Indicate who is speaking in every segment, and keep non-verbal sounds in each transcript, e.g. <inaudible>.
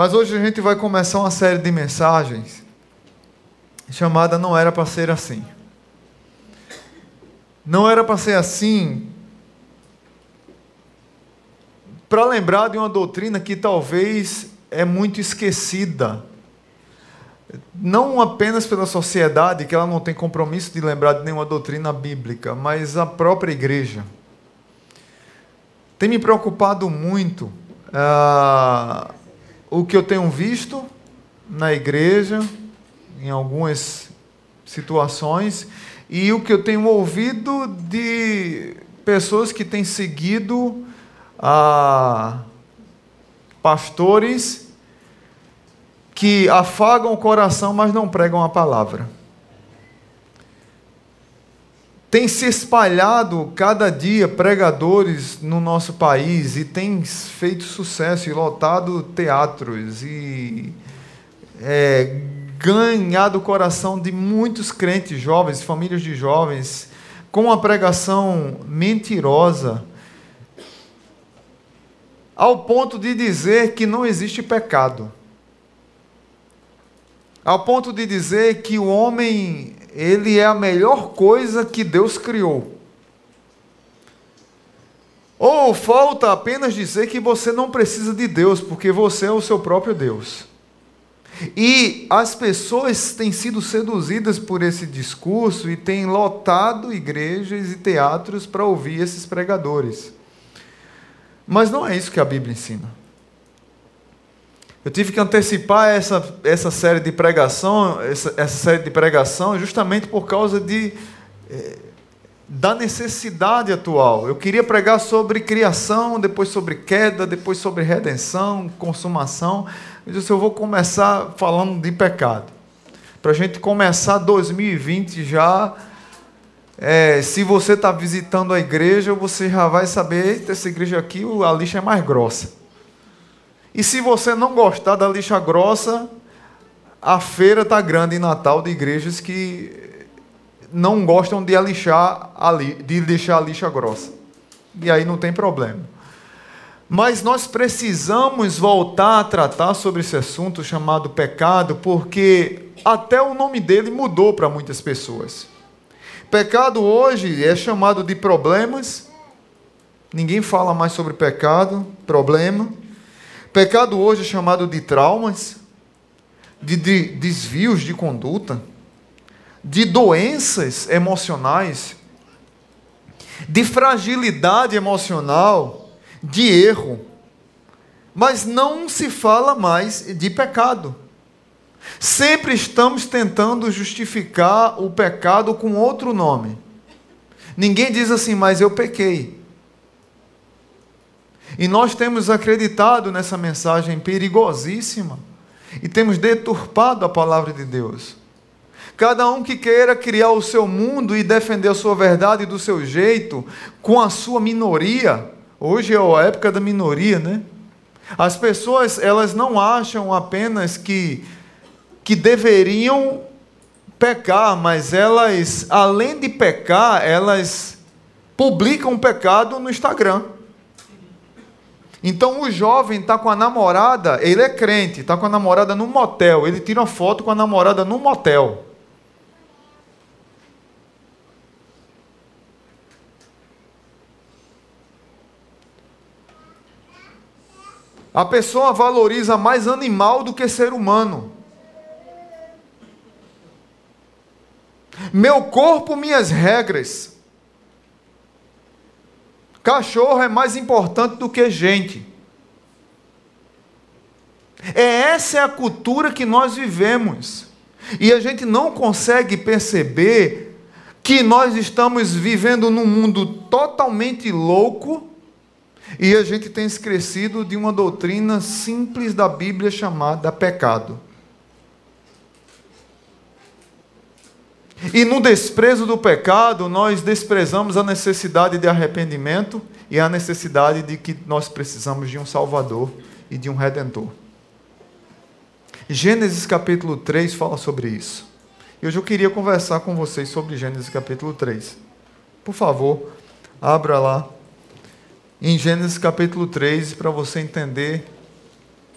Speaker 1: Mas hoje a gente vai começar uma série de mensagens chamada Não Era para Ser Assim. Não era para ser assim para lembrar de uma doutrina que talvez é muito esquecida. Não apenas pela sociedade, que ela não tem compromisso de lembrar de nenhuma doutrina bíblica, mas a própria igreja. Tem me preocupado muito ah, o que eu tenho visto na igreja, em algumas situações, e o que eu tenho ouvido de pessoas que têm seguido a pastores que afagam o coração, mas não pregam a palavra. Tem se espalhado cada dia pregadores no nosso país e tem feito sucesso e lotado teatros e é, ganhado o coração de muitos crentes jovens, famílias de jovens, com uma pregação mentirosa, ao ponto de dizer que não existe pecado. Ao ponto de dizer que o homem, ele é a melhor coisa que Deus criou. Ou falta apenas dizer que você não precisa de Deus, porque você é o seu próprio Deus. E as pessoas têm sido seduzidas por esse discurso e têm lotado igrejas e teatros para ouvir esses pregadores. Mas não é isso que a Bíblia ensina. Eu tive que antecipar essa, essa série de pregação, essa, essa série de pregação, justamente por causa de, eh, da necessidade atual. Eu queria pregar sobre criação, depois sobre queda, depois sobre redenção, consumação. Eu disse, eu vou começar falando de pecado. Para a gente começar 2020 já é, se você está visitando a igreja, você já vai saber, essa igreja aqui, a lixa é mais grossa. E se você não gostar da lixa grossa, a feira está grande em Natal de igrejas que não gostam de lixar a, de deixar a lixa grossa. E aí não tem problema. Mas nós precisamos voltar a tratar sobre esse assunto chamado pecado, porque até o nome dele mudou para muitas pessoas. Pecado hoje é chamado de problemas. Ninguém fala mais sobre pecado, problema. Pecado hoje é chamado de traumas, de, de desvios de conduta, de doenças emocionais, de fragilidade emocional, de erro. Mas não se fala mais de pecado. Sempre estamos tentando justificar o pecado com outro nome. Ninguém diz assim, mas eu pequei. E nós temos acreditado nessa mensagem perigosíssima e temos deturpado a palavra de Deus. Cada um que queira criar o seu mundo e defender a sua verdade do seu jeito, com a sua minoria. Hoje é a época da minoria, né? As pessoas, elas não acham apenas que que deveriam pecar, mas elas, além de pecar, elas publicam o pecado no Instagram. Então o jovem está com a namorada, ele é crente, está com a namorada no motel, ele tira uma foto com a namorada no motel. A pessoa valoriza mais animal do que ser humano. Meu corpo, minhas regras. Cachorro é mais importante do que gente. É essa é a cultura que nós vivemos. E a gente não consegue perceber que nós estamos vivendo num mundo totalmente louco e a gente tem esquecido de uma doutrina simples da Bíblia chamada pecado. E no desprezo do pecado, nós desprezamos a necessidade de arrependimento e a necessidade de que nós precisamos de um Salvador e de um Redentor. Gênesis capítulo 3 fala sobre isso. E hoje eu queria conversar com vocês sobre Gênesis capítulo 3. Por favor, abra lá em Gênesis capítulo 3 para você entender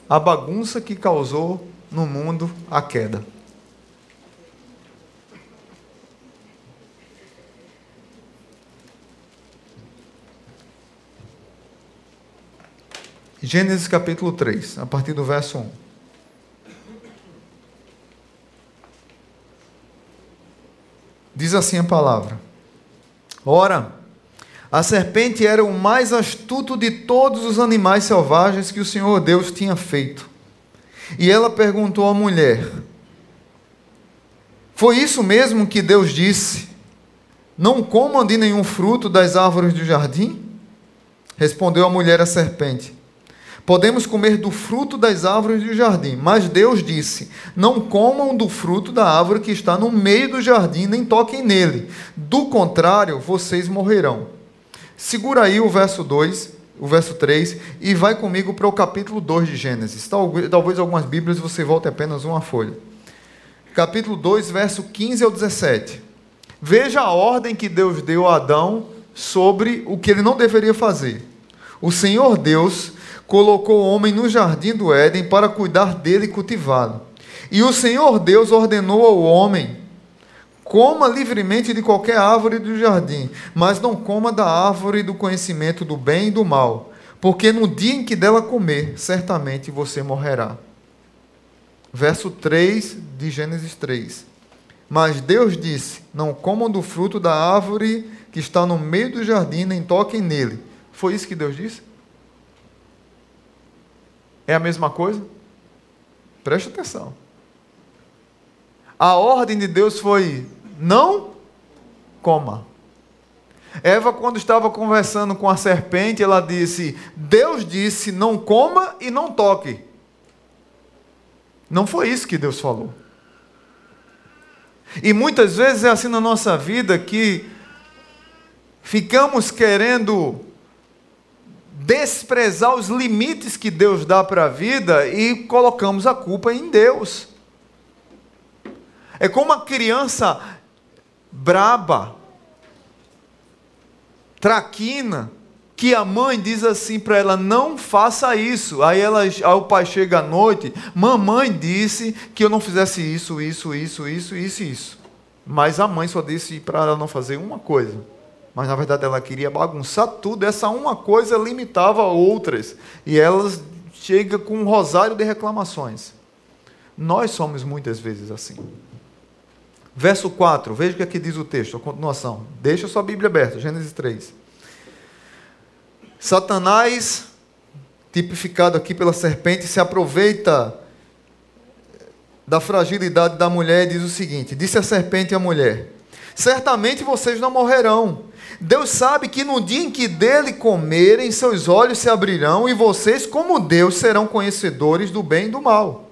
Speaker 1: a bagunça que causou no mundo a queda. Gênesis capítulo 3, a partir do verso 1. Diz assim a palavra: Ora, a serpente era o mais astuto de todos os animais selvagens que o Senhor Deus tinha feito. E ela perguntou à mulher: Foi isso mesmo que Deus disse? Não comam de nenhum fruto das árvores do jardim? Respondeu a mulher à serpente: Podemos comer do fruto das árvores do jardim, mas Deus disse: Não comam do fruto da árvore que está no meio do jardim, nem toquem nele. Do contrário, vocês morrerão. Segura aí o verso 2, o verso 3, e vai comigo para o capítulo 2 de Gênesis. Talvez algumas Bíblias você volte apenas uma folha. Capítulo 2, verso 15 ao 17. Veja a ordem que Deus deu a Adão sobre o que ele não deveria fazer. O Senhor Deus colocou o homem no jardim do Éden para cuidar dele e cultivá-lo. E o Senhor Deus ordenou ao homem: coma livremente de qualquer árvore do jardim, mas não coma da árvore do conhecimento do bem e do mal, porque no dia em que dela comer, certamente você morrerá. Verso 3 de Gênesis 3. Mas Deus disse: Não comam do fruto da árvore que está no meio do jardim, nem toquem nele. Foi isso que Deus disse? É a mesma coisa? Preste atenção. A ordem de Deus foi: não coma. Eva, quando estava conversando com a serpente, ela disse: Deus disse, não coma e não toque. Não foi isso que Deus falou. E muitas vezes é assim na nossa vida que ficamos querendo desprezar os limites que Deus dá para a vida e colocamos a culpa em Deus. É como uma criança braba, traquina, que a mãe diz assim para ela: não faça isso. Aí, ela, aí o pai chega à noite: mamãe disse que eu não fizesse isso, isso, isso, isso, isso, isso. Mas a mãe só disse para ela não fazer uma coisa mas na verdade ela queria bagunçar tudo. Essa uma coisa limitava outras. E elas chega com um rosário de reclamações. Nós somos muitas vezes assim. Verso 4, veja o que aqui diz o texto, a continuação. Deixa sua Bíblia aberta, Gênesis 3. Satanás, tipificado aqui pela serpente, se aproveita da fragilidade da mulher e diz o seguinte: Disse a serpente à mulher: Certamente vocês não morrerão. Deus sabe que no dia em que dele comerem, seus olhos se abrirão e vocês, como Deus, serão conhecedores do bem e do mal.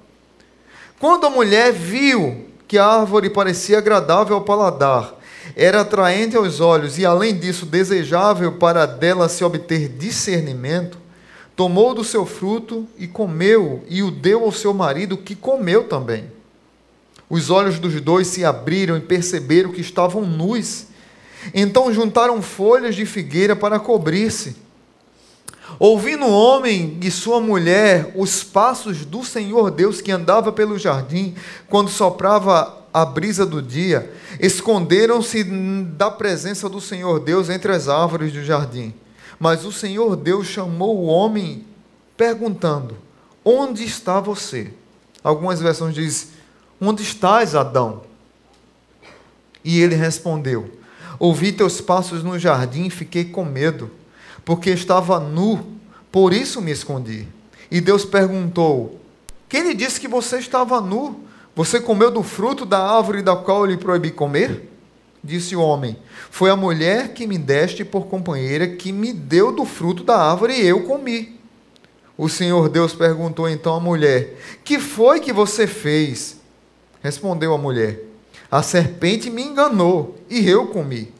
Speaker 1: Quando a mulher viu que a árvore parecia agradável ao paladar, era atraente aos olhos e, além disso, desejável para dela se obter discernimento, tomou do seu fruto e comeu, e o deu ao seu marido, que comeu também. Os olhos dos dois se abriram e perceberam que estavam nus. Então juntaram folhas de figueira para cobrir-se. Ouvindo o homem e sua mulher os passos do Senhor Deus que andava pelo jardim, quando soprava a brisa do dia, esconderam-se da presença do Senhor Deus entre as árvores do jardim. Mas o Senhor Deus chamou o homem, perguntando: Onde está você? Algumas versões dizem: Onde estás, Adão? E ele respondeu: Ouvi teus passos no jardim e fiquei com medo, porque estava nu, por isso me escondi. E Deus perguntou: Quem lhe disse que você estava nu? Você comeu do fruto da árvore da qual eu lhe proibi comer? Disse o homem: Foi a mulher que me deste por companheira que me deu do fruto da árvore e eu comi. O Senhor Deus perguntou então à mulher: Que foi que você fez? Respondeu a mulher: a serpente me enganou e eu comi.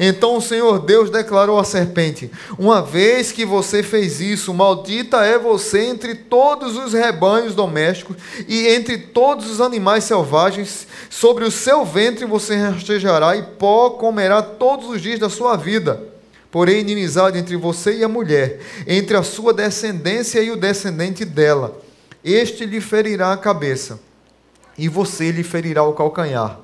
Speaker 1: Então o Senhor Deus declarou à serpente: Uma vez que você fez isso, maldita é você entre todos os rebanhos domésticos e entre todos os animais selvagens. Sobre o seu ventre você rastejará e pó comerá todos os dias da sua vida. Porém, inimizade entre você e a mulher, entre a sua descendência e o descendente dela este lhe ferirá a cabeça, e você lhe ferirá o calcanhar.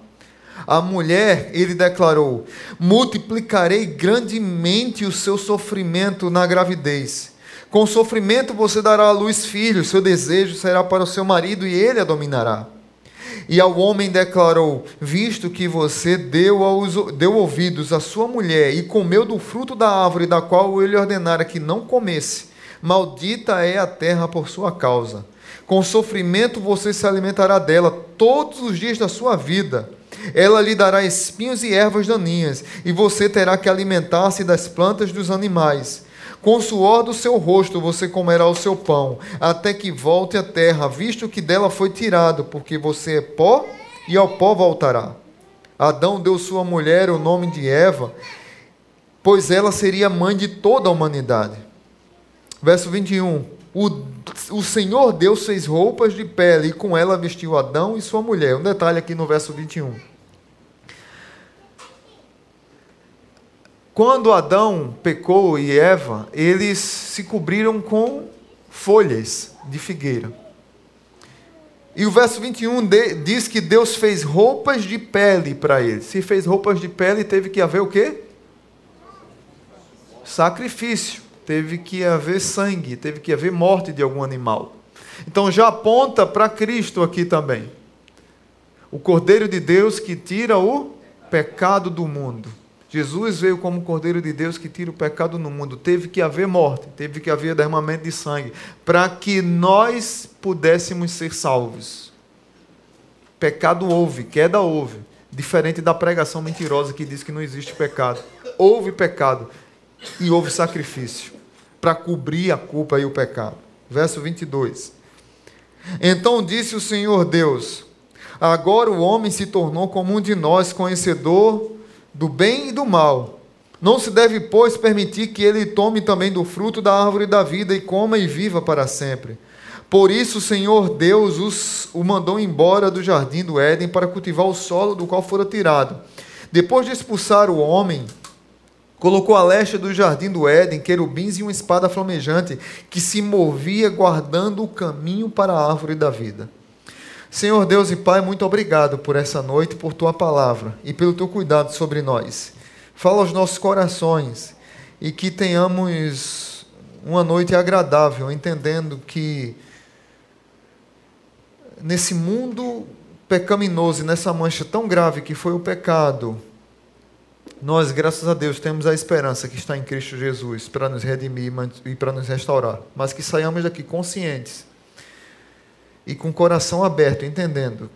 Speaker 1: A mulher, ele declarou: multiplicarei grandemente o seu sofrimento na gravidez. Com sofrimento você dará à luz filhos, seu desejo será para o seu marido e ele a dominará. E ao homem declarou: Visto que você deu, aos, deu ouvidos à sua mulher e comeu do fruto da árvore da qual ele ordenara que não comesse, maldita é a terra por sua causa. Com sofrimento você se alimentará dela todos os dias da sua vida. Ela lhe dará espinhos e ervas daninhas, e você terá que alimentar-se das plantas dos animais. Com o suor do seu rosto você comerá o seu pão, até que volte à terra, visto que dela foi tirado, porque você é pó e ao pó voltará. Adão deu sua mulher o nome de Eva, pois ela seria mãe de toda a humanidade. Verso 21. O, o Senhor Deus fez roupas de pele e com ela vestiu Adão e sua mulher. Um detalhe aqui no verso 21. Quando Adão pecou e Eva, eles se cobriram com folhas de figueira. E o verso 21 de, diz que Deus fez roupas de pele para eles. Se fez roupas de pele, teve que haver o quê? Sacrifício. Teve que haver sangue, teve que haver morte de algum animal. Então já aponta para Cristo aqui também. O Cordeiro de Deus que tira o pecado do mundo. Jesus veio como Cordeiro de Deus que tira o pecado no mundo. Teve que haver morte, teve que haver derramamento de sangue, para que nós pudéssemos ser salvos. Pecado houve, queda houve. Diferente da pregação mentirosa que diz que não existe pecado. Houve pecado e houve sacrifício para cobrir a culpa e o pecado. Verso 22. Então disse o Senhor Deus: Agora o homem se tornou como um de nós, conhecedor do bem e do mal. Não se deve, pois, permitir que ele tome também do fruto da árvore da vida e coma e viva para sempre. Por isso o Senhor Deus os, o mandou embora do jardim do Éden para cultivar o solo do qual fora tirado. Depois de expulsar o homem, colocou a leste do jardim do Éden querubins e uma espada flamejante que se movia guardando o caminho para a árvore da vida. Senhor Deus e Pai, muito obrigado por essa noite, por tua palavra e pelo teu cuidado sobre nós. Fala aos nossos corações e que tenhamos uma noite agradável, entendendo que nesse mundo pecaminoso e nessa mancha tão grave que foi o pecado, nós, graças a Deus, temos a esperança que está em Cristo Jesus para nos redimir e para nos restaurar, mas que saiamos daqui conscientes e com o coração aberto, entendendo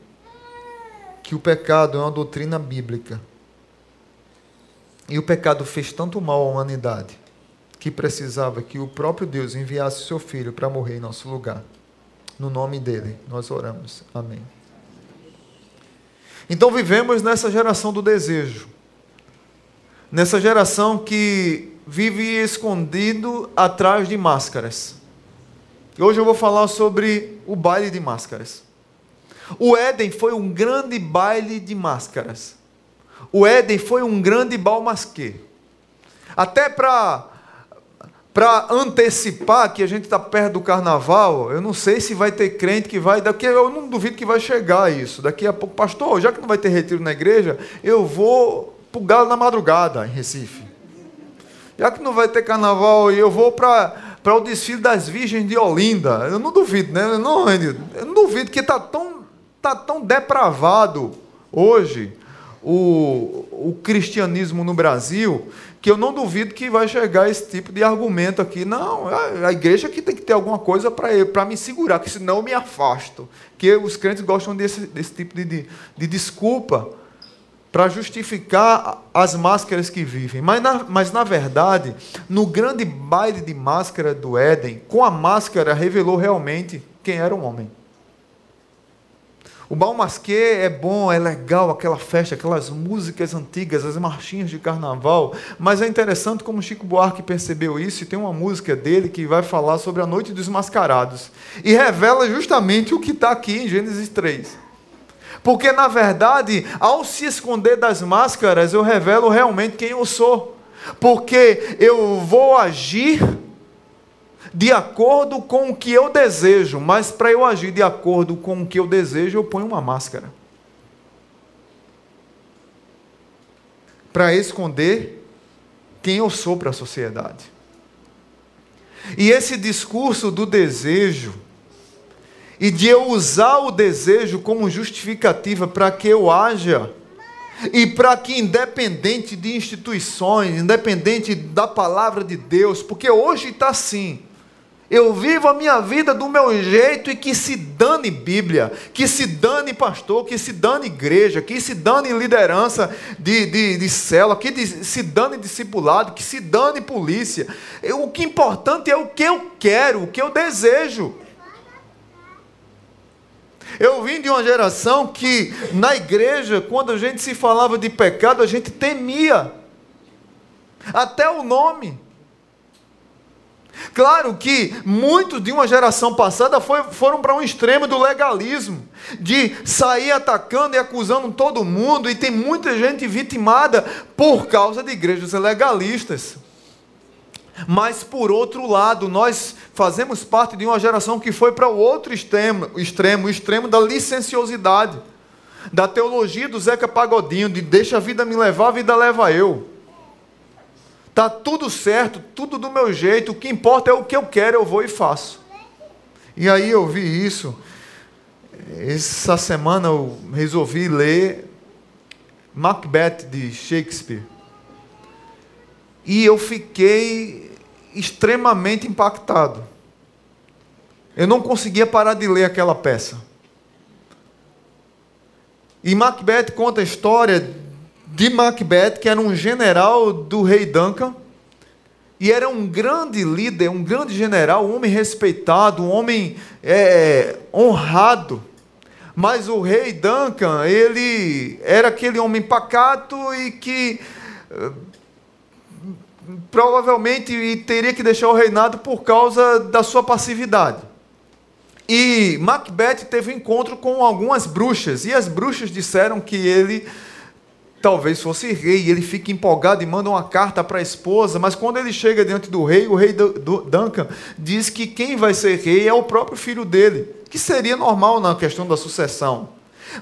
Speaker 1: que o pecado é uma doutrina bíblica. E o pecado fez tanto mal à humanidade que precisava que o próprio Deus enviasse seu filho para morrer em nosso lugar. No nome dele, nós oramos. Amém. Então vivemos nessa geração do desejo. Nessa geração que vive escondido atrás de máscaras. Hoje eu vou falar sobre o baile de máscaras. O Éden foi um grande baile de máscaras. O Éden foi um grande balmasquê. Até para antecipar que a gente está perto do carnaval, eu não sei se vai ter crente que vai. Daqui eu não duvido que vai chegar isso. Daqui a pouco, pastor, já que não vai ter retiro na igreja, eu vou para o Galo na madrugada, em Recife. Já que não vai ter carnaval, eu vou para para o desfile das Virgens de Olinda. Eu não duvido, né? Eu não, eu não duvido que está tão, tá tão depravado hoje o, o cristianismo no Brasil que eu não duvido que vai chegar esse tipo de argumento aqui. Não, a, a igreja aqui tem que ter alguma coisa para me segurar, que senão eu me afasto. Que os crentes gostam desse, desse tipo de, de, de desculpa para justificar as máscaras que vivem. Mas na, mas, na verdade, no grande baile de máscara do Éden, com a máscara revelou realmente quem era o homem. O Balmasquê é bom, é legal, aquela festa, aquelas músicas antigas, as marchinhas de carnaval, mas é interessante como Chico Buarque percebeu isso, e tem uma música dele que vai falar sobre a noite dos mascarados, e revela justamente o que está aqui em Gênesis 3. Porque, na verdade, ao se esconder das máscaras, eu revelo realmente quem eu sou. Porque eu vou agir de acordo com o que eu desejo, mas para eu agir de acordo com o que eu desejo, eu ponho uma máscara. Para esconder quem eu sou para a sociedade. E esse discurso do desejo, e de eu usar o desejo como justificativa para que eu haja, e para que, independente de instituições, independente da palavra de Deus, porque hoje está assim, eu vivo a minha vida do meu jeito e que se dane Bíblia, que se dane pastor, que se dane igreja, que se dane liderança de, de, de célula, que se dane discipulado, que se dane polícia. O que é importante é o que eu quero, o que eu desejo. Eu vim de uma geração que, na igreja, quando a gente se falava de pecado, a gente temia. Até o nome. Claro que muitos de uma geração passada foi, foram para um extremo do legalismo, de sair atacando e acusando todo mundo, e tem muita gente vitimada por causa de igrejas legalistas. Mas por outro lado, nós fazemos parte de uma geração que foi para o outro extremo, extremo, o extremo da licenciosidade, da teologia do Zeca Pagodinho, de deixa a vida me levar, a vida leva eu. Tá tudo certo, tudo do meu jeito, o que importa é o que eu quero, eu vou e faço. E aí eu vi isso. Essa semana eu resolvi ler Macbeth de Shakespeare. E eu fiquei extremamente impactado. Eu não conseguia parar de ler aquela peça. E Macbeth conta a história de Macbeth, que era um general do rei Duncan, e era um grande líder, um grande general, um homem respeitado, um homem é, honrado. Mas o rei Duncan, ele era aquele homem pacato e que provavelmente teria que deixar o reinado por causa da sua passividade. E Macbeth teve um encontro com algumas bruxas, e as bruxas disseram que ele talvez fosse rei, ele fica empolgado e manda uma carta para a esposa, mas quando ele chega diante do rei, o rei Duncan diz que quem vai ser rei é o próprio filho dele, que seria normal na questão da sucessão.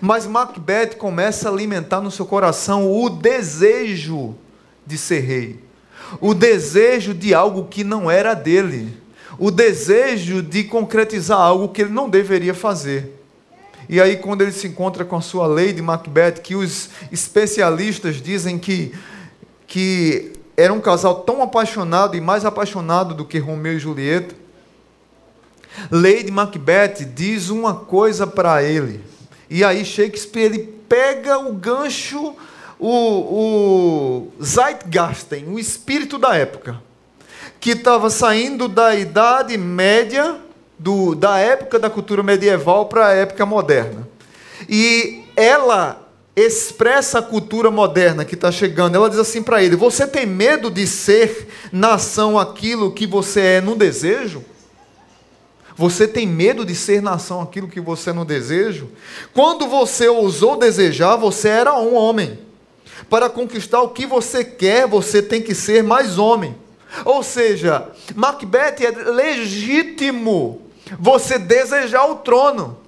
Speaker 1: Mas Macbeth começa a alimentar no seu coração o desejo de ser rei, o desejo de algo que não era dele, o desejo de concretizar algo que ele não deveria fazer. E aí, quando ele se encontra com a sua lei de Macbeth, que os especialistas dizem que, que era um casal tão apaixonado e mais apaixonado do que Romeu e Julieta, Lady Macbeth diz uma coisa para ele. E aí Shakespeare ele pega o gancho, o, o Zeitgeist, o espírito da época, que estava saindo da Idade Média do, da época da cultura medieval para a época moderna. E ela expressa a cultura moderna que está chegando. Ela diz assim para ele: Você tem medo de ser nação aquilo que você é no desejo? Você tem medo de ser nação aquilo que você é no desejo? Quando você ousou desejar, você era um homem. Para conquistar o que você quer, você tem que ser mais homem. Ou seja, Macbeth é legítimo você desejar o trono,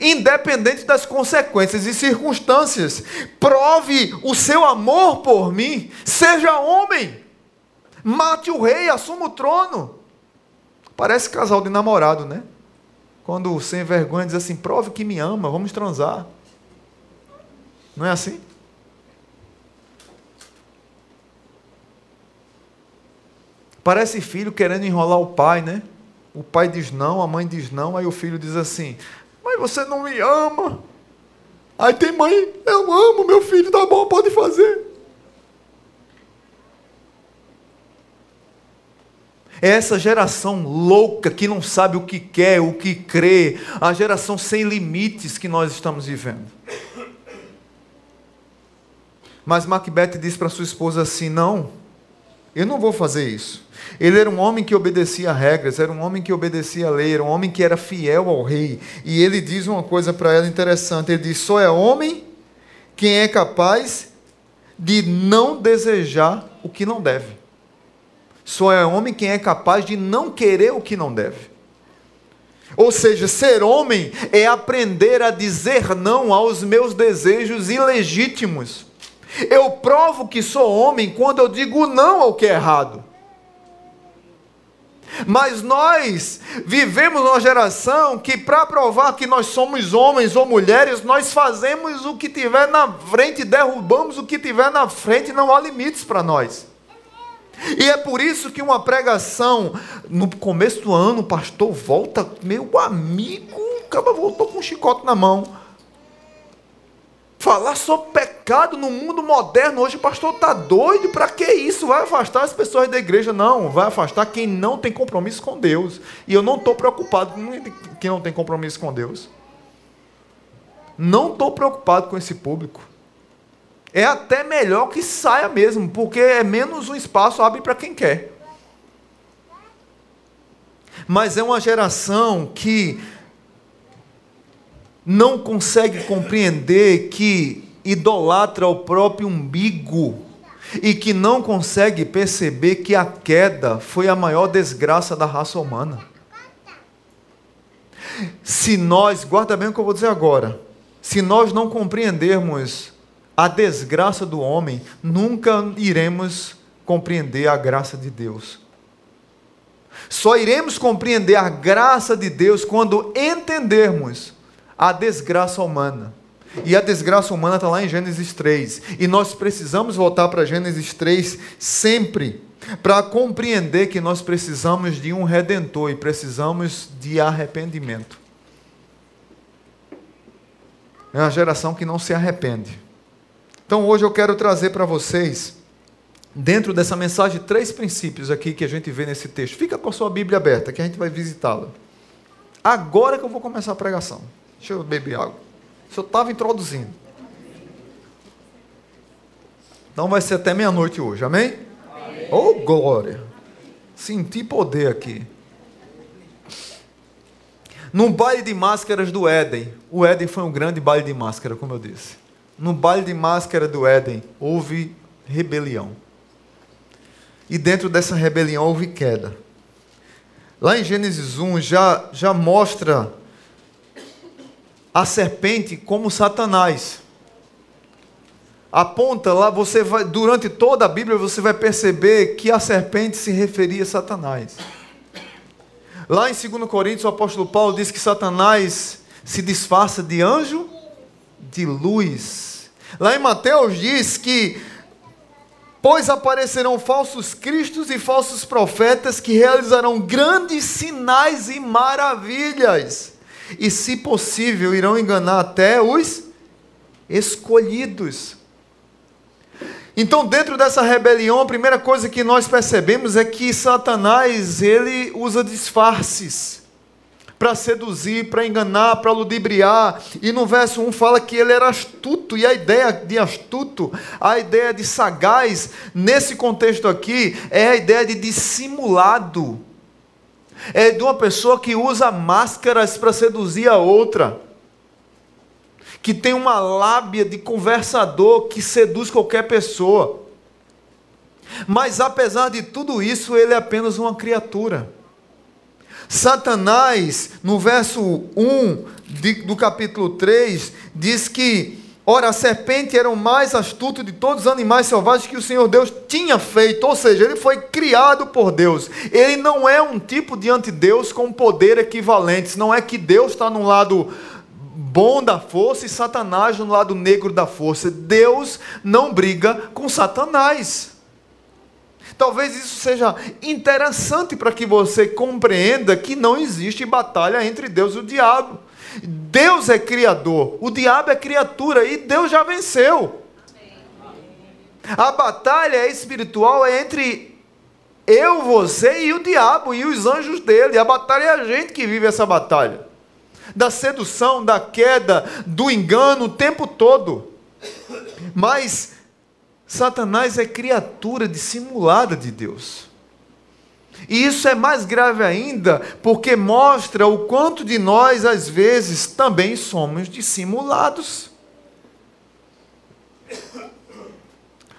Speaker 1: independente das consequências e circunstâncias. Prove o seu amor por mim, seja homem, mate o rei, assuma o trono. Parece casal de namorado, né? Quando sem vergonha diz assim: prove que me ama, vamos transar. Não é assim? Parece filho querendo enrolar o pai, né? O pai diz não, a mãe diz não, aí o filho diz assim: Mas você não me ama. Aí tem mãe: Eu amo meu filho, tá bom, pode fazer. É essa geração louca que não sabe o que quer, o que crê, a geração sem limites que nós estamos vivendo. Mas Macbeth diz para sua esposa assim: Não, eu não vou fazer isso. Ele era um homem que obedecia regras, era um homem que obedecia a lei, era um homem que era fiel ao rei. E ele diz uma coisa para ela interessante: ele diz, só é homem quem é capaz de não desejar o que não deve. Só é homem quem é capaz de não querer o que não deve. Ou seja, ser homem é aprender a dizer não aos meus desejos ilegítimos. Eu provo que sou homem quando eu digo não ao que é errado. Mas nós vivemos numa geração que, para provar que nós somos homens ou mulheres, nós fazemos o que tiver na frente, derrubamos o que tiver na frente, não há limites para nós. E é por isso que uma pregação, no começo do ano, o pastor volta, meu amigo, o cara voltou com um chicote na mão. Falar sobre pecado no mundo moderno, hoje o pastor está doido, para que isso? Vai afastar as pessoas da igreja? Não, vai afastar quem não tem compromisso com Deus. E eu não estou preocupado com quem não tem compromisso com Deus. Não estou preocupado com esse público é até melhor que saia mesmo, porque é menos um espaço abre para quem quer. Mas é uma geração que não consegue compreender que idolatra o próprio umbigo e que não consegue perceber que a queda foi a maior desgraça da raça humana. Se nós, guarda bem o que eu vou dizer agora, se nós não compreendermos a desgraça do homem, nunca iremos compreender a graça de Deus. Só iremos compreender a graça de Deus quando entendermos a desgraça humana. E a desgraça humana está lá em Gênesis 3. E nós precisamos voltar para Gênesis 3 sempre para compreender que nós precisamos de um redentor e precisamos de arrependimento. É uma geração que não se arrepende. Então hoje eu quero trazer para vocês, dentro dessa mensagem, três princípios aqui que a gente vê nesse texto. Fica com a sua Bíblia aberta, que a gente vai visitá-la. Agora que eu vou começar a pregação. Deixa eu beber água. O senhor estava introduzindo. Então vai ser até meia-noite hoje, amém? amém? Oh, glória! Senti poder aqui. Num baile de máscaras do Éden. O Éden foi um grande baile de máscara, como eu disse no baile de máscara do Éden, houve rebelião. E dentro dessa rebelião houve queda. Lá em Gênesis 1 já, já mostra a serpente como Satanás. Aponta lá, você vai, durante toda a Bíblia você vai perceber que a serpente se referia a Satanás. Lá em 2 Coríntios, o apóstolo Paulo diz que Satanás se disfarça de anjo de luz. Lá em Mateus diz que pois aparecerão falsos cristos e falsos profetas que realizarão grandes sinais e maravilhas. E, se possível, irão enganar até os escolhidos. Então, dentro dessa rebelião, a primeira coisa que nós percebemos é que Satanás, ele usa disfarces para seduzir, para enganar, para ludibriar. E no verso 1 fala que ele era astuto, e a ideia de astuto, a ideia de sagaz, nesse contexto aqui, é a ideia de dissimulado. É de uma pessoa que usa máscaras para seduzir a outra. Que tem uma lábia de conversador que seduz qualquer pessoa. Mas apesar de tudo isso, ele é apenas uma criatura. Satanás, no verso 1 de, do capítulo 3, diz que, ora, a serpente era o mais astuto de todos os animais selvagens que o Senhor Deus tinha feito, ou seja, ele foi criado por Deus. Ele não é um tipo de antideus com poder equivalentes, não é que Deus está no lado bom da força e Satanás no lado negro da força. Deus não briga com Satanás. Talvez isso seja interessante para que você compreenda que não existe batalha entre Deus e o diabo. Deus é criador, o diabo é criatura e Deus já venceu. A batalha espiritual é entre eu, você e o diabo e os anjos dele. A batalha é a gente que vive essa batalha. Da sedução, da queda, do engano o tempo todo. Mas Satanás é criatura dissimulada de Deus. E isso é mais grave ainda, porque mostra o quanto de nós, às vezes, também somos dissimulados.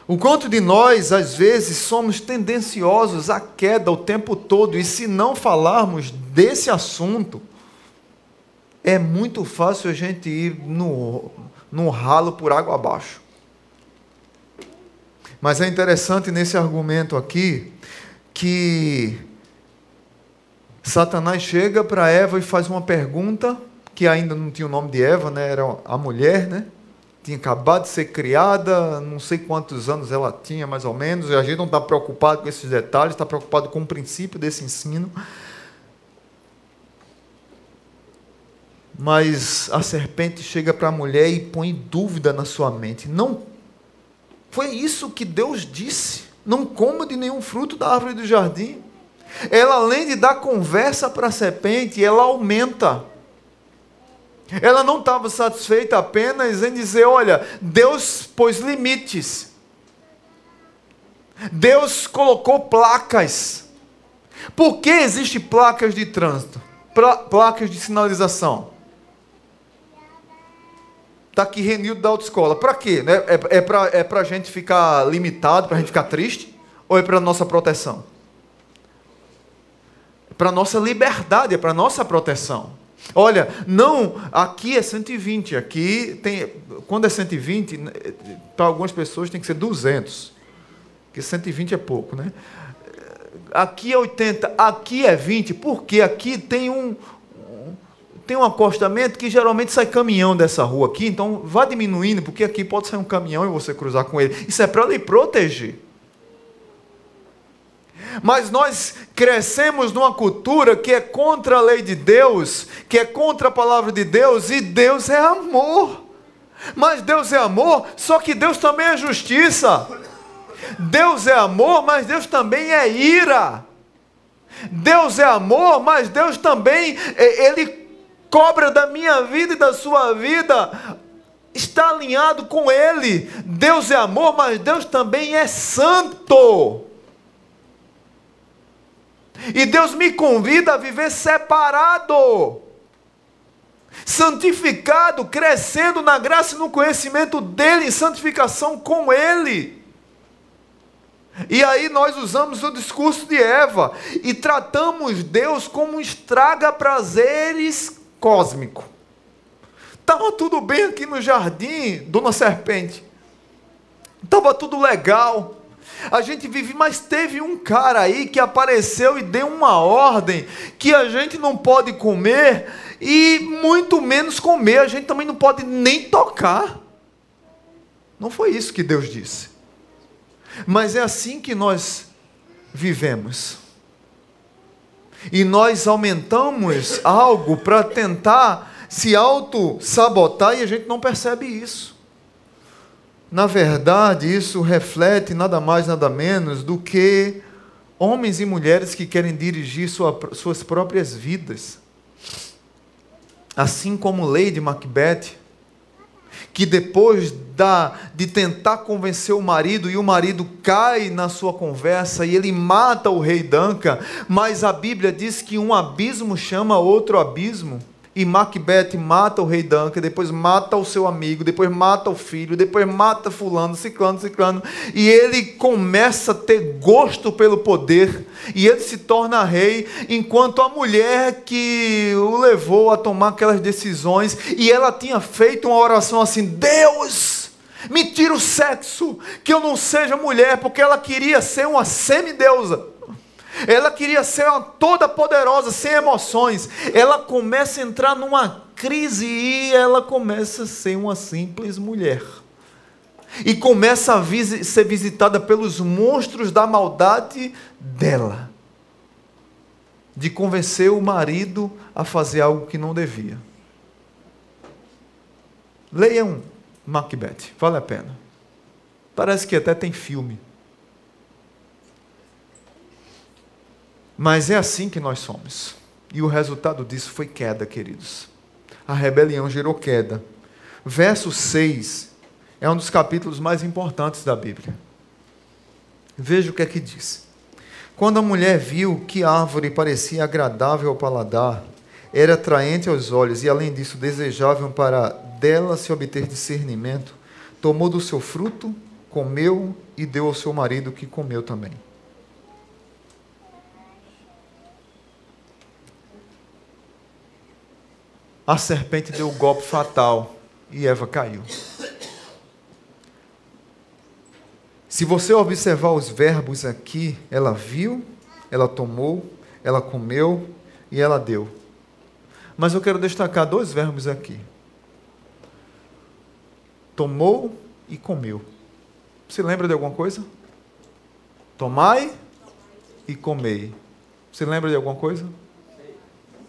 Speaker 1: O quanto de nós, às vezes, somos tendenciosos à queda o tempo todo, e se não falarmos desse assunto, é muito fácil a gente ir no, no ralo por água abaixo. Mas é interessante nesse argumento aqui que Satanás chega para Eva e faz uma pergunta que ainda não tinha o nome de Eva, né? Era a mulher, né? Tinha acabado de ser criada, não sei quantos anos ela tinha, mais ou menos. A gente não está preocupado com esses detalhes, está preocupado com o princípio desse ensino. Mas a serpente chega para a mulher e põe dúvida na sua mente. Não foi isso que Deus disse. Não coma de nenhum fruto da árvore do jardim. Ela, além de dar conversa para a serpente, ela aumenta. Ela não estava satisfeita apenas em dizer: olha, Deus pôs limites. Deus colocou placas. Por que existem placas de trânsito? placas de sinalização? Está aqui Renildo da autoescola. Para quê? Né? É, é para é a gente ficar limitado, para a gente ficar triste? Ou é para nossa proteção? É para nossa liberdade, é para nossa proteção. Olha, não, aqui é 120, aqui tem, quando é 120, para algumas pessoas tem que ser 200, porque 120 é pouco, né? Aqui é 80, aqui é 20, porque aqui tem um, tem um acostamento que geralmente sai caminhão dessa rua aqui, então vá diminuindo, porque aqui pode sair um caminhão e você cruzar com ele. Isso é para lhe proteger. Mas nós crescemos numa cultura que é contra a lei de Deus, que é contra a palavra de Deus, e Deus é amor. Mas Deus é amor, só que Deus também é justiça. Deus é amor, mas Deus também é ira. Deus é amor, mas Deus também, é, Ele cobra da minha vida e da sua vida está alinhado com Ele. Deus é amor, mas Deus também é santo. E Deus me convida a viver separado, santificado, crescendo na graça e no conhecimento dEle, em santificação com Ele. E aí nós usamos o discurso de Eva e tratamos Deus como um estraga prazeres cósmico. Estava tudo bem aqui no jardim, dona serpente. Estava tudo legal. A gente vive, mas teve um cara aí que apareceu e deu uma ordem que a gente não pode comer e muito menos comer, a gente também não pode nem tocar. Não foi isso que Deus disse. Mas é assim que nós vivemos e nós aumentamos algo para tentar se auto-sabotar e a gente não percebe isso. Na verdade, isso reflete nada mais, nada menos do que homens e mulheres que querem dirigir sua, suas próprias vidas. Assim como Lady Macbeth, que depois da, de tentar convencer o marido, e o marido cai na sua conversa e ele mata o rei Duncan, mas a Bíblia diz que um abismo chama outro abismo. E Macbeth mata o rei Duncan, depois mata o seu amigo, depois mata o filho, depois mata fulano, ciclano, ciclano. E ele começa a ter gosto pelo poder. E ele se torna rei, enquanto a mulher que o levou a tomar aquelas decisões, e ela tinha feito uma oração assim: Deus, me tira o sexo, que eu não seja mulher, porque ela queria ser uma semideusa. Ela queria ser toda poderosa, sem emoções. Ela começa a entrar numa crise e ela começa a ser uma simples mulher. E começa a ser visitada pelos monstros da maldade dela. De convencer o marido a fazer algo que não devia. Leiam Macbeth, vale a pena. Parece que até tem filme. Mas é assim que nós somos. E o resultado disso foi queda, queridos. A rebelião gerou queda. Verso 6 é um dos capítulos mais importantes da Bíblia. Veja o que é que diz. Quando a mulher viu que a árvore parecia agradável ao paladar, era atraente aos olhos e, além disso, desejável para dela se obter discernimento, tomou do seu fruto comeu e deu ao seu marido que comeu também. A serpente deu o um golpe fatal e Eva caiu. Se você observar os verbos aqui, ela viu, ela tomou, ela comeu e ela deu. Mas eu quero destacar dois verbos aqui: tomou e comeu. Você lembra de alguma coisa? Tomai e comei. Você lembra de alguma coisa?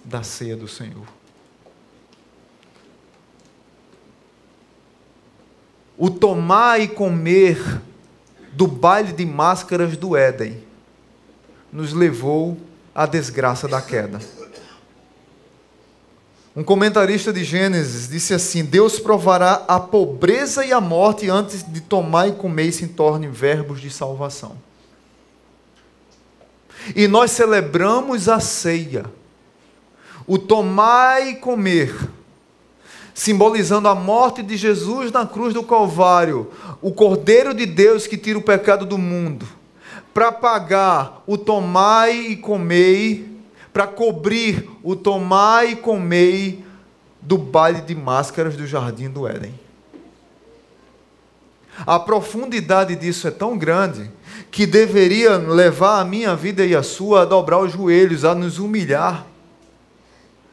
Speaker 1: Da ceia do Senhor. O tomar e comer do baile de máscaras do Éden nos levou à desgraça da queda. Um comentarista de Gênesis disse assim: Deus provará a pobreza e a morte antes de tomar e comer e se tornem verbos de salvação. E nós celebramos a ceia, o tomar e comer, simbolizando a morte de Jesus na cruz do Calvário, o Cordeiro de Deus que tira o pecado do mundo, para pagar o tomar e comer para cobrir o tomar e comer do baile de máscaras do jardim do Éden. A profundidade disso é tão grande que deveria levar a minha vida e a sua a dobrar os joelhos, a nos humilhar.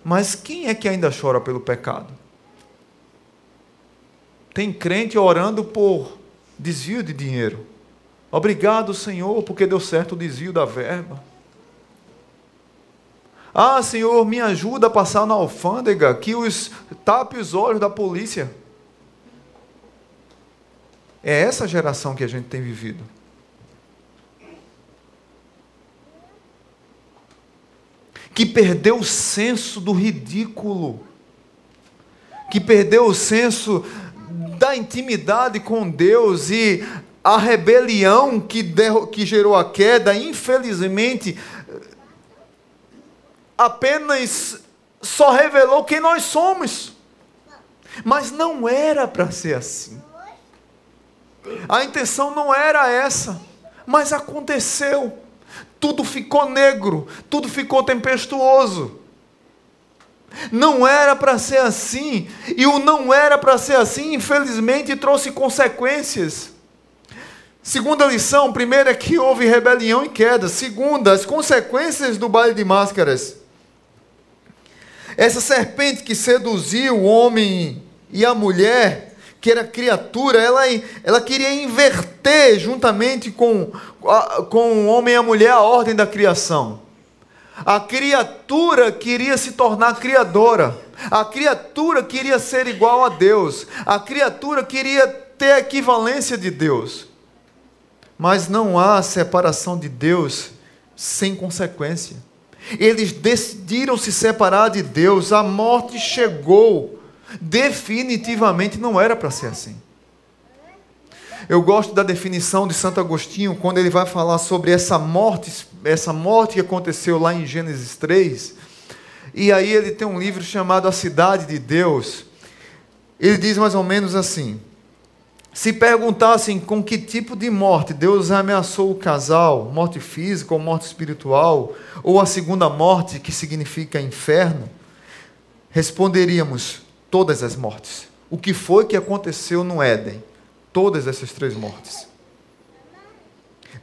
Speaker 1: Mas quem é que ainda chora pelo pecado? Tem crente orando por desvio de dinheiro. Obrigado, Senhor, porque deu certo o desvio da verba. Ah, Senhor, me ajuda a passar na alfândega, que os tape os olhos da polícia. É essa geração que a gente tem vivido. Que perdeu o senso do ridículo. Que perdeu o senso da intimidade com Deus e a rebelião que, que gerou a queda, infelizmente, apenas só revelou quem nós somos. Mas não era para ser assim. A intenção não era essa, mas aconteceu. Tudo ficou negro, tudo ficou tempestuoso. Não era para ser assim, e o não era para ser assim, infelizmente, trouxe consequências. Segunda lição, primeira é que houve rebelião e queda. Segunda, as consequências do baile de máscaras. Essa serpente que seduziu o homem e a mulher, que era criatura, ela, ela queria inverter juntamente com, com o homem e a mulher a ordem da criação. A criatura queria se tornar criadora. A criatura queria ser igual a Deus. A criatura queria ter a equivalência de Deus. Mas não há separação de Deus sem consequência. Eles decidiram se separar de Deus, a morte chegou. Definitivamente não era para ser assim. Eu gosto da definição de Santo Agostinho quando ele vai falar sobre essa morte, essa morte que aconteceu lá em Gênesis 3. E aí ele tem um livro chamado A Cidade de Deus. Ele diz mais ou menos assim: se perguntassem com que tipo de morte Deus ameaçou o casal, morte física ou morte espiritual, ou a segunda morte, que significa inferno, responderíamos: todas as mortes. O que foi que aconteceu no Éden? Todas essas três mortes.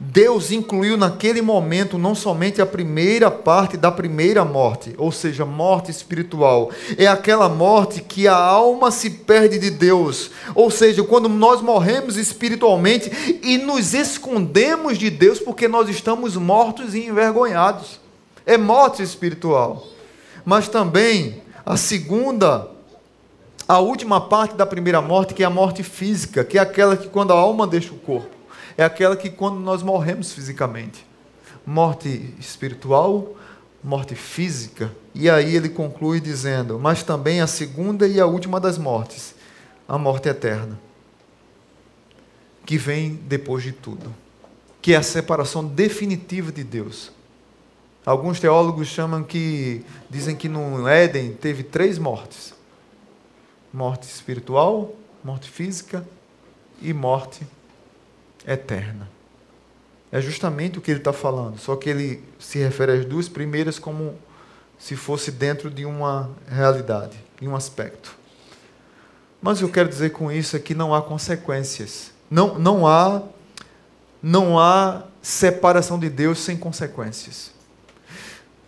Speaker 1: Deus incluiu naquele momento não somente a primeira parte da primeira morte, ou seja, morte espiritual. É aquela morte que a alma se perde de Deus. Ou seja, quando nós morremos espiritualmente e nos escondemos de Deus porque nós estamos mortos e envergonhados. É morte espiritual. Mas também a segunda a última parte da primeira morte, que é a morte física, que é aquela que quando a alma deixa o corpo é aquela que quando nós morremos fisicamente. Morte espiritual, morte física. E aí ele conclui dizendo: Mas também a segunda e a última das mortes, a morte eterna, que vem depois de tudo, que é a separação definitiva de Deus. Alguns teólogos chamam que, dizem que no Éden teve três mortes: morte espiritual, morte física e morte eterna. É justamente o que ele está falando, só que ele se refere às duas primeiras como se fosse dentro de uma realidade, em um aspecto. Mas eu quero dizer com isso é que não há consequências. Não, não há não há separação de Deus sem consequências.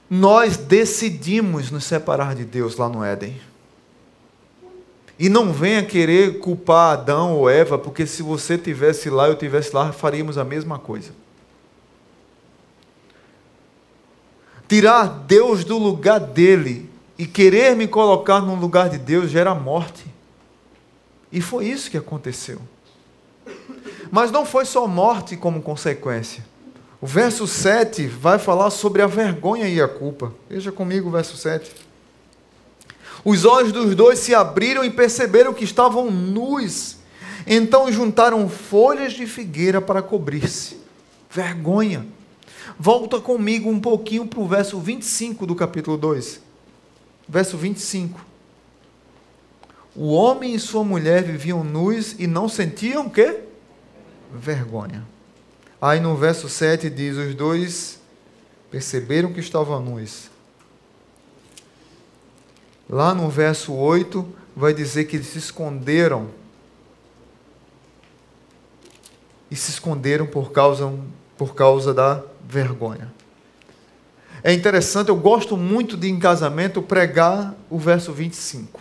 Speaker 1: Nós decidimos nos separar de Deus lá no Éden. E não venha querer culpar Adão ou Eva, porque se você tivesse lá, eu tivesse lá, faríamos a mesma coisa. Tirar Deus do lugar dele e querer me colocar no lugar de Deus gera morte. E foi isso que aconteceu. Mas não foi só morte como consequência. O verso 7 vai falar sobre a vergonha e a culpa. Veja comigo o verso 7. Os olhos dos dois se abriram e perceberam que estavam nus. Então juntaram folhas de figueira para cobrir-se. Vergonha. Volta comigo um pouquinho para o verso 25 do capítulo 2. Verso 25. O homem e sua mulher viviam nus e não sentiam quê? Vergonha. Aí no verso 7 diz: Os dois perceberam que estavam nus Lá no verso 8, vai dizer que eles se esconderam. E se esconderam por causa, por causa da vergonha. É interessante, eu gosto muito de em casamento pregar o verso 25.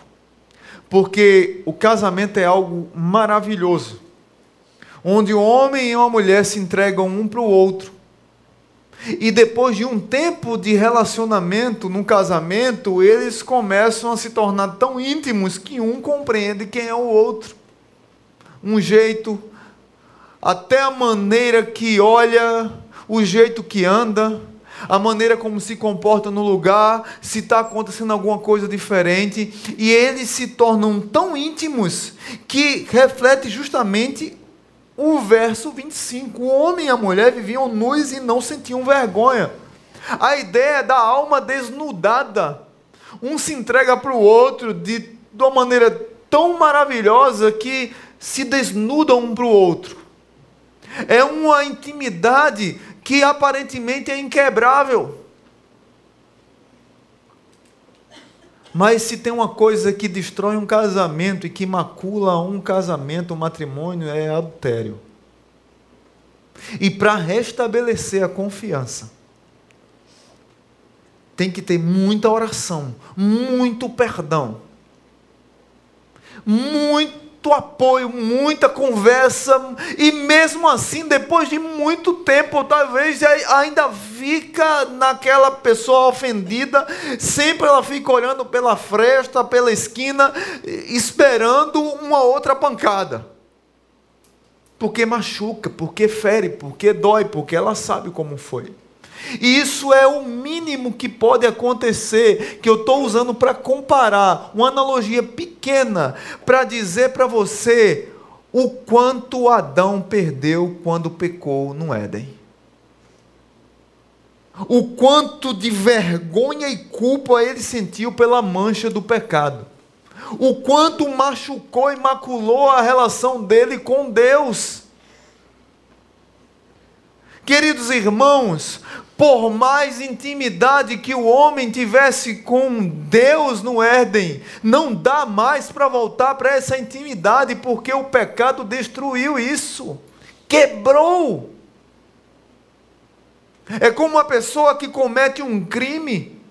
Speaker 1: Porque o casamento é algo maravilhoso. Onde o homem e uma mulher se entregam um para o outro e depois de um tempo de relacionamento, num casamento, eles começam a se tornar tão íntimos que um compreende quem é o outro. Um jeito, até a maneira que olha, o jeito que anda, a maneira como se comporta no lugar, se está acontecendo alguma coisa diferente, e eles se tornam tão íntimos que reflete justamente o verso 25: O homem e a mulher viviam nus e não sentiam vergonha. A ideia é da alma desnudada. Um se entrega para o outro de, de uma maneira tão maravilhosa que se desnudam um para o outro. É uma intimidade que aparentemente é inquebrável. Mas se tem uma coisa que destrói um casamento e que macula um casamento, um matrimônio, é adultério. E para restabelecer a confiança, tem que ter muita oração, muito perdão, muito muito apoio, muita conversa, e mesmo assim, depois de muito tempo, talvez ainda fica naquela pessoa ofendida, sempre ela fica olhando pela fresta, pela esquina, esperando uma outra pancada. Porque machuca, porque fere, porque dói, porque ela sabe como foi. E isso é o mínimo que pode acontecer, que eu estou usando para comparar, uma analogia pequena, para dizer para você o quanto Adão perdeu quando pecou no Éden. O quanto de vergonha e culpa ele sentiu pela mancha do pecado. O quanto machucou e maculou a relação dele com Deus. Queridos irmãos, por mais intimidade que o homem tivesse com Deus no Éden, não dá mais para voltar para essa intimidade, porque o pecado destruiu isso, quebrou. É como uma pessoa que comete um crime,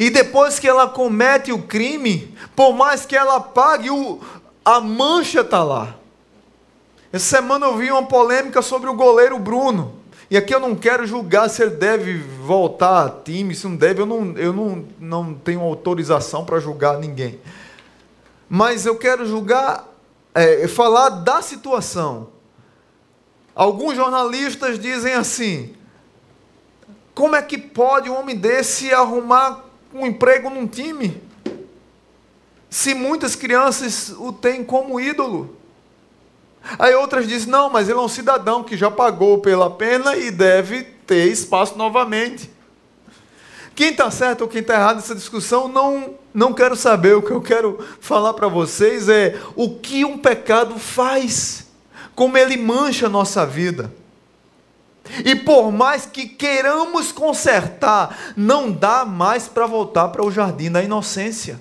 Speaker 1: e depois que ela comete o crime, por mais que ela pague, o, a mancha está lá. Essa semana eu vi uma polêmica sobre o goleiro Bruno. E aqui eu não quero julgar se ele deve voltar a time, se não deve, eu não, eu não, não tenho autorização para julgar ninguém. Mas eu quero julgar, é, falar da situação. Alguns jornalistas dizem assim: como é que pode um homem desse arrumar um emprego num time? Se muitas crianças o têm como ídolo. Aí outras dizem: não, mas ele é um cidadão que já pagou pela pena e deve ter espaço novamente. Quem está certo ou quem está errado nessa discussão, não, não quero saber. O que eu quero falar para vocês é o que um pecado faz. como ele mancha a nossa vida. E por mais que queiramos consertar, não dá mais para voltar para o jardim da inocência.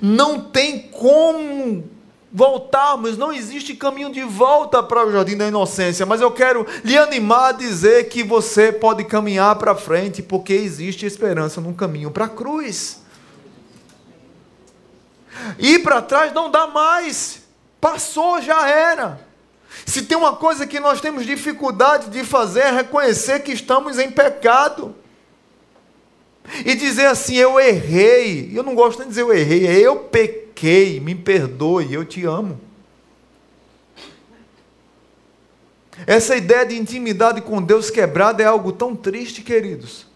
Speaker 1: Não tem como voltarmos, não existe caminho de volta para o jardim da inocência, mas eu quero lhe animar a dizer que você pode caminhar para frente, porque existe esperança no caminho para a cruz. Ir para trás não dá mais, passou, já era. Se tem uma coisa que nós temos dificuldade de fazer é reconhecer que estamos em pecado. E dizer assim, eu errei. Eu não gosto nem de dizer eu errei, é eu pequei, me perdoe, eu te amo. Essa ideia de intimidade com Deus quebrada é algo tão triste, queridos.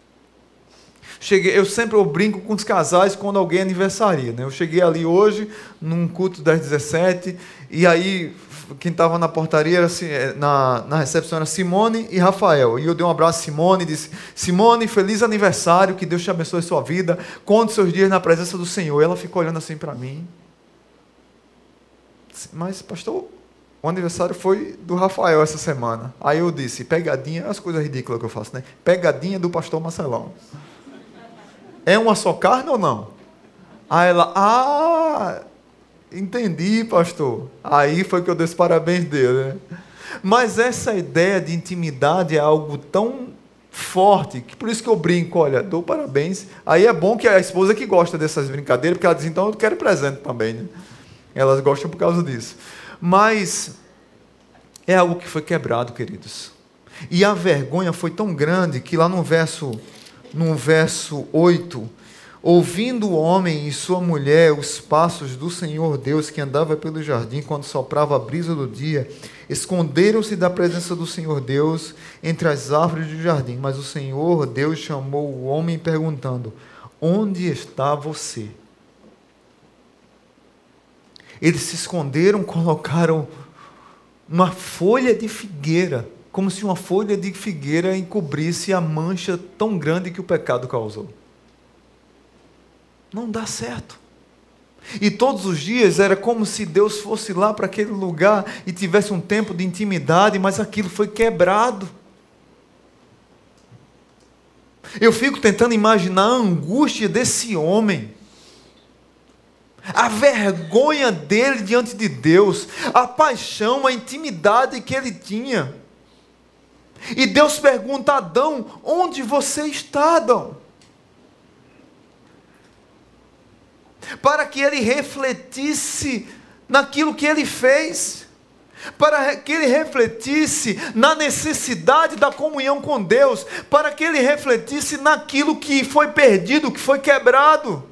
Speaker 1: Cheguei, eu sempre eu brinco com os casais quando alguém aniversaria. Né? Eu cheguei ali hoje, num culto das 17, e aí quem estava na portaria, é, na, na recepção era Simone e Rafael. E eu dei um abraço a Simone e disse: Simone, feliz aniversário, que Deus te abençoe sua vida. Conte seus dias na presença do Senhor. E ela ficou olhando assim para mim. Mas, pastor, o aniversário foi do Rafael essa semana. Aí eu disse: pegadinha, as coisas ridículas que eu faço, né? Pegadinha do pastor Marcelão. É uma só carne ou não? Aí ela, ah, Entendi, pastor. Aí foi que eu dei os parabéns dele. Né? Mas essa ideia de intimidade é algo tão forte, que por isso que eu brinco, olha, dou parabéns. Aí é bom que a esposa que gosta dessas brincadeiras, porque ela diz, então eu quero presente também. Né? Elas gostam por causa disso. Mas é algo que foi quebrado, queridos. E a vergonha foi tão grande que lá no verso, no verso 8, Ouvindo o homem e sua mulher os passos do Senhor Deus que andava pelo jardim quando soprava a brisa do dia, esconderam-se da presença do Senhor Deus entre as árvores do jardim. Mas o Senhor Deus chamou o homem perguntando: Onde está você? Eles se esconderam, <laughs> colocaram uma folha de figueira, como se uma folha de figueira encobrisse a mancha tão grande que o pecado causou. Não dá certo. E todos os dias era como se Deus fosse lá para aquele lugar e tivesse um tempo de intimidade, mas aquilo foi quebrado. Eu fico tentando imaginar a angústia desse homem, a vergonha dele diante de Deus, a paixão, a intimidade que ele tinha. E Deus pergunta a Adão: onde você está, Adão? Para que ele refletisse naquilo que ele fez, para que ele refletisse na necessidade da comunhão com Deus, para que ele refletisse naquilo que foi perdido, que foi quebrado,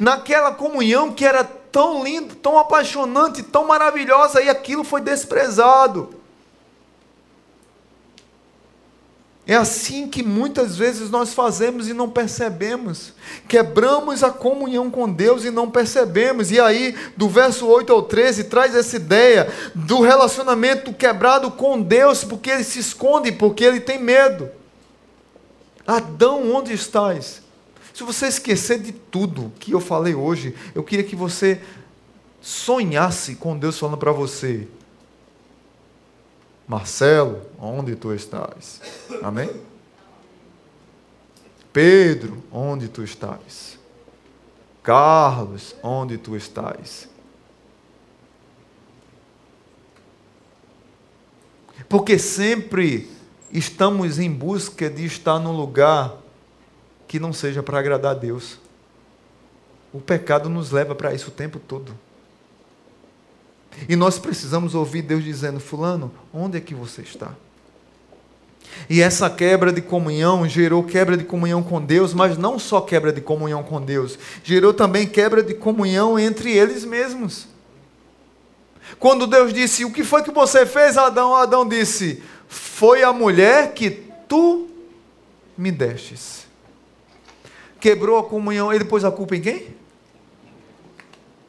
Speaker 1: naquela comunhão que era tão linda, tão apaixonante, tão maravilhosa, e aquilo foi desprezado. É assim que muitas vezes nós fazemos e não percebemos. Quebramos a comunhão com Deus e não percebemos. E aí, do verso 8 ao 13, traz essa ideia do relacionamento quebrado com Deus, porque ele se esconde, porque ele tem medo. Adão, onde estás? Se você esquecer de tudo que eu falei hoje, eu queria que você sonhasse com Deus falando para você: Marcelo, onde tu estás? Amém? Pedro, onde tu estás? Carlos, onde tu estás? Porque sempre estamos em busca de estar num lugar que não seja para agradar a Deus. O pecado nos leva para isso o tempo todo. E nós precisamos ouvir Deus dizendo: Fulano, onde é que você está? E essa quebra de comunhão gerou quebra de comunhão com Deus, mas não só quebra de comunhão com Deus, gerou também quebra de comunhão entre eles mesmos. Quando Deus disse: O que foi que você fez, Adão? Adão disse: Foi a mulher que tu me destes. Quebrou a comunhão, ele pôs a culpa em quem?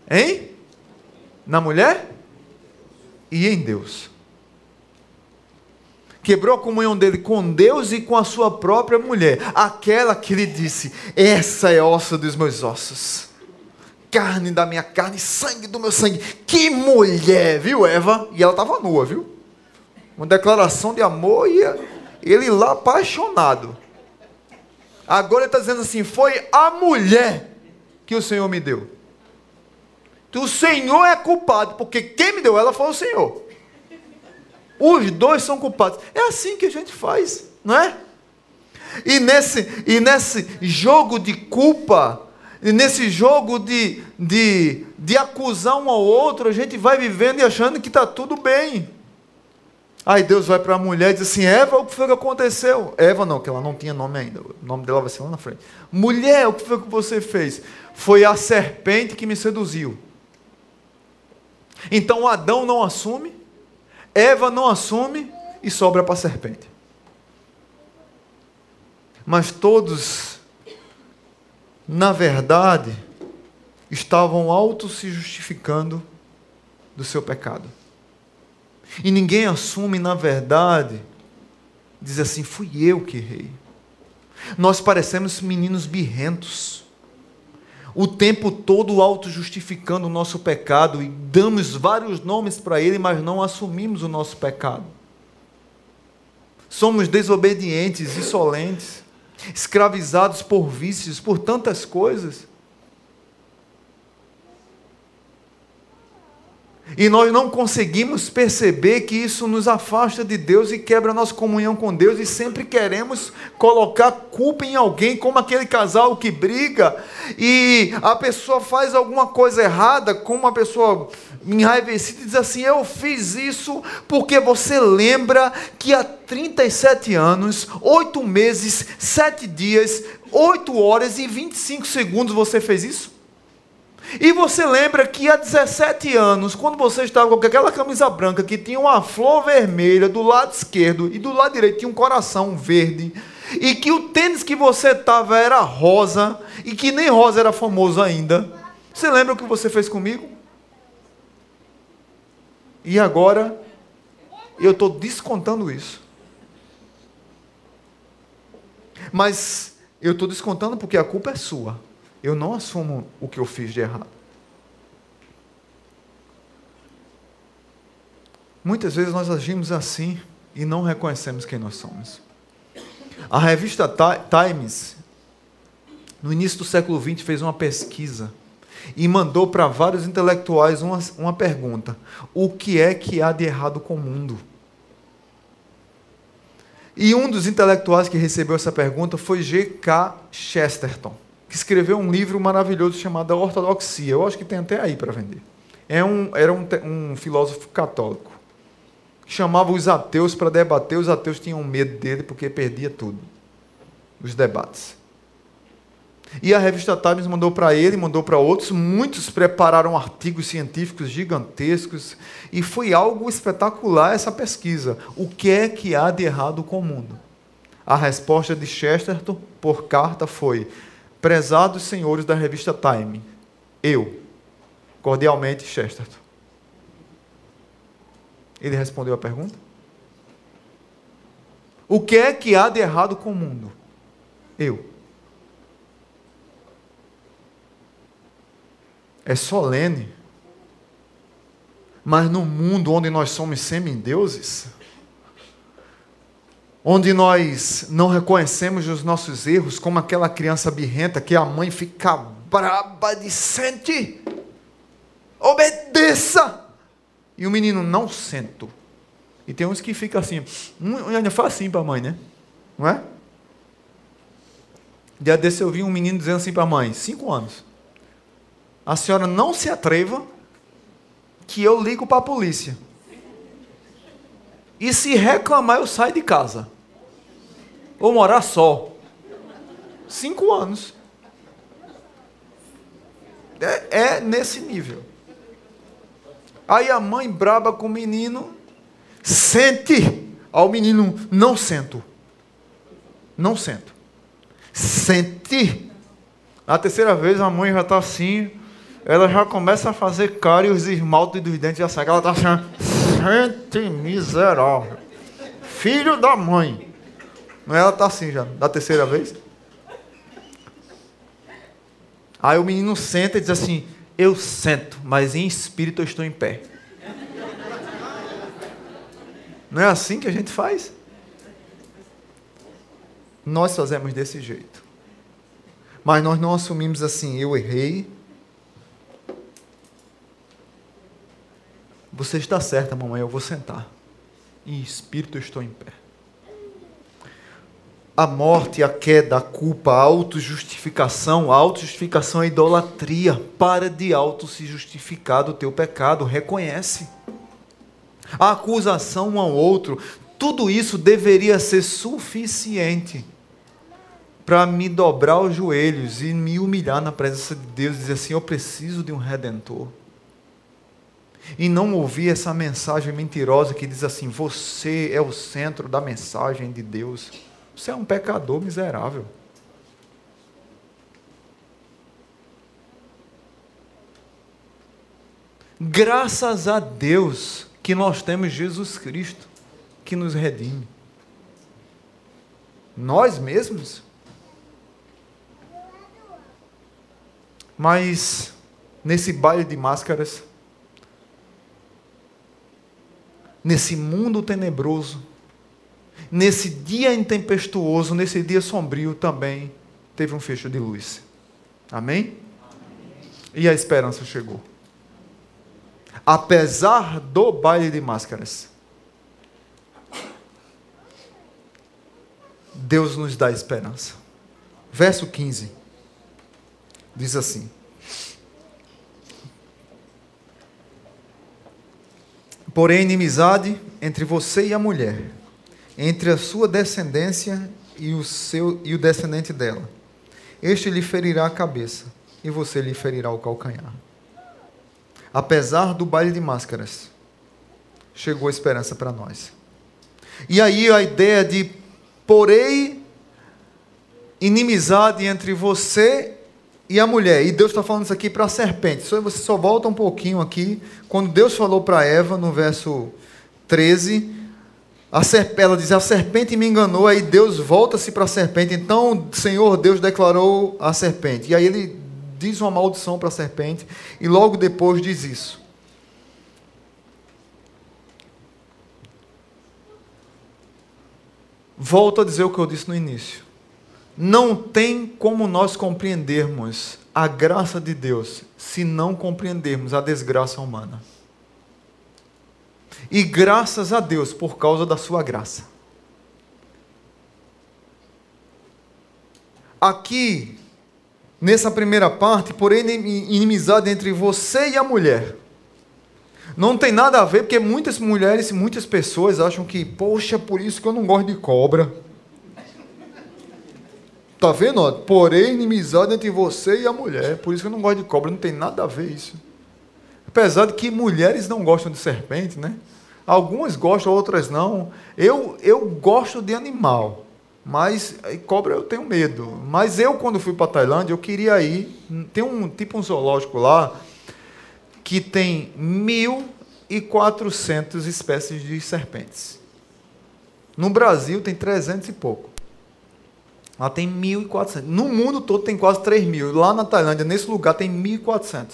Speaker 1: Hein? Na mulher? e em Deus. Quebrou a comunhão dele com Deus e com a sua própria mulher, aquela que lhe disse: Essa é osso dos meus ossos, carne da minha carne, sangue do meu sangue. Que mulher, viu, Eva? E ela estava nua, viu? Uma declaração de amor e ele lá apaixonado. Agora ele está dizendo assim: foi a mulher que o Senhor me deu. O Senhor é culpado, porque quem me deu ela foi o Senhor. Os dois são culpados. É assim que a gente faz, não é? E nesse, e nesse jogo de culpa, e nesse jogo de, de, de acusar um ao outro, a gente vai vivendo e achando que está tudo bem. Aí Deus vai para a mulher e diz assim: Eva, o que foi que aconteceu? Eva não, que ela não tinha nome ainda. O nome dela vai ser lá na frente. Mulher, o que foi que você fez? Foi a serpente que me seduziu. Então Adão não assume, Eva não assume e sobra para a serpente. Mas todos, na verdade, estavam auto se justificando do seu pecado. E ninguém assume, na verdade, diz assim: fui eu que errei. Nós parecemos meninos birrentos, o tempo todo auto-justificando o nosso pecado e damos vários nomes para ele, mas não assumimos o nosso pecado. Somos desobedientes, insolentes escravizados por vícios, por tantas coisas. E nós não conseguimos perceber que isso nos afasta de Deus e quebra a nossa comunhão com Deus, e sempre queremos colocar culpa em alguém, como aquele casal que briga, e a pessoa faz alguma coisa errada, como uma pessoa enraivecida e diz assim: Eu fiz isso porque você lembra que há 37 anos, 8 meses, 7 dias, 8 horas e 25 segundos você fez isso? E você lembra que há 17 anos, quando você estava com aquela camisa branca que tinha uma flor vermelha do lado esquerdo e do lado direito tinha um coração verde, e que o tênis que você estava era rosa, e que nem rosa era famoso ainda. Você lembra o que você fez comigo? E agora, eu estou descontando isso. Mas eu estou descontando porque a culpa é sua. Eu não assumo o que eu fiz de errado. Muitas vezes nós agimos assim e não reconhecemos quem nós somos. A revista Times, no início do século XX, fez uma pesquisa e mandou para vários intelectuais uma, uma pergunta: o que é que há de errado com o mundo? E um dos intelectuais que recebeu essa pergunta foi G.K. Chesterton que escreveu um livro maravilhoso chamado A Ortodoxia. Eu acho que tem até aí para vender. É um, era um, um filósofo católico que chamava os ateus para debater. Os ateus tinham medo dele porque perdia tudo os debates. E a revista Times mandou para ele, mandou para outros, muitos prepararam artigos científicos gigantescos e foi algo espetacular essa pesquisa. O que é que há de errado com o mundo? A resposta de Chesterton por carta foi: Prezados senhores da revista Time, eu, cordialmente, Chesterton. Ele respondeu a pergunta? O que é que há de errado com o mundo? Eu. É solene. Mas no mundo onde nós somos semideuses, onde nós não reconhecemos os nossos erros, como aquela criança birrenta que a mãe fica braba de sente, obedeça. E o menino não sento. E tem uns que ficam assim, ainda faz assim para a mãe, né? Não é? Dia desse eu vi um menino dizendo assim para a mãe, cinco anos. A senhora não se atreva que eu ligo para a polícia. E se reclamar, eu saio de casa ou morar só. Cinco anos. É, é nesse nível. Aí a mãe braba com o menino, sente. Ao menino, não sento. Não sento. Sente. A terceira vez a mãe já está assim, ela já começa a fazer cara e os esmaltes dos dentes já saem. Ela está assim, sente miserável. Filho da mãe. Ela está assim já, da terceira vez. Aí o menino senta e diz assim: eu sento, mas em espírito eu estou em pé. Não é assim que a gente faz? Nós fazemos desse jeito. Mas nós não assumimos assim, eu errei. Você está certa, mamãe, eu vou sentar. Em espírito estou em pé. A morte, a queda, a culpa, a autojustificação, a autojustificação é idolatria. Para de auto se justificar do teu pecado, reconhece. A acusação um ao outro, tudo isso deveria ser suficiente para me dobrar os joelhos e me humilhar na presença de Deus e dizer assim: eu preciso de um redentor. E não ouvir essa mensagem mentirosa que diz assim: você é o centro da mensagem de Deus. Você é um pecador miserável. Graças a Deus que nós temos Jesus Cristo que nos redime. Nós mesmos. Mas nesse baile de máscaras, nesse mundo tenebroso, nesse dia intempestuoso, nesse dia sombrio também teve um fecho de luz. Amém? E a esperança chegou. Apesar do baile de máscaras, Deus nos dá esperança. Verso 15 diz assim: Porém, inimizade entre você e a mulher entre a sua descendência e o, seu, e o descendente dela. Este lhe ferirá a cabeça, e você lhe ferirá o calcanhar. Apesar do baile de máscaras, chegou a esperança para nós. E aí a ideia de porém inimizade entre você e a mulher. E Deus está falando isso aqui para a serpente. Só você só volta um pouquinho aqui. Quando Deus falou para Eva, no verso 13, a serpente, ela diz: A serpente me enganou. Aí Deus volta-se para a serpente. Então, Senhor Deus declarou a serpente. E aí ele diz uma maldição para a serpente. E logo depois diz isso. Volto a dizer o que eu disse no início. Não tem como nós compreendermos a graça de Deus se não compreendermos a desgraça humana. E graças a Deus por causa da sua graça. Aqui, nessa primeira parte, porém, inimizade entre você e a mulher. Não tem nada a ver, porque muitas mulheres e muitas pessoas acham que, poxa, por isso que eu não gosto de cobra. Tá vendo? Porém, inimizade entre você e a mulher. Por isso que eu não gosto de cobra. Não tem nada a ver isso. Apesar de que mulheres não gostam de serpente, né? Algumas gostam, outras não. Eu, eu gosto de animal, mas cobra eu tenho medo. Mas eu, quando fui para Tailândia, eu queria ir. Tem um tipo um zoológico lá que tem 1.400 espécies de serpentes. No Brasil tem 300 e pouco. Lá tem 1.400. No mundo todo tem quase 3 mil. Lá na Tailândia, nesse lugar, tem 1.400.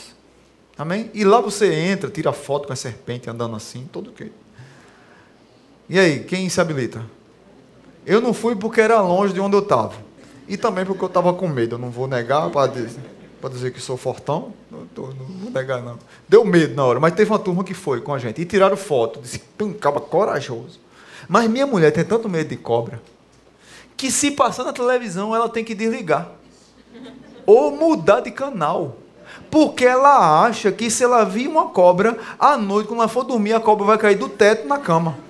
Speaker 1: Amém? E lá você entra, tira foto com a serpente andando assim, todo que. E aí, quem se habilita? Eu não fui porque era longe de onde eu estava. E também porque eu estava com medo. Eu não vou negar para dizer, dizer que sou fortão. Não, tô, não, vou negar, não. Deu medo na hora, mas teve uma turma que foi com a gente. E tiraram foto. Disse, pum, caba corajoso. Mas minha mulher tem tanto medo de cobra que se passar na televisão ela tem que desligar. Ou mudar de canal. Porque ela acha que se ela vir uma cobra, à noite, quando ela for dormir, a cobra vai cair do teto na cama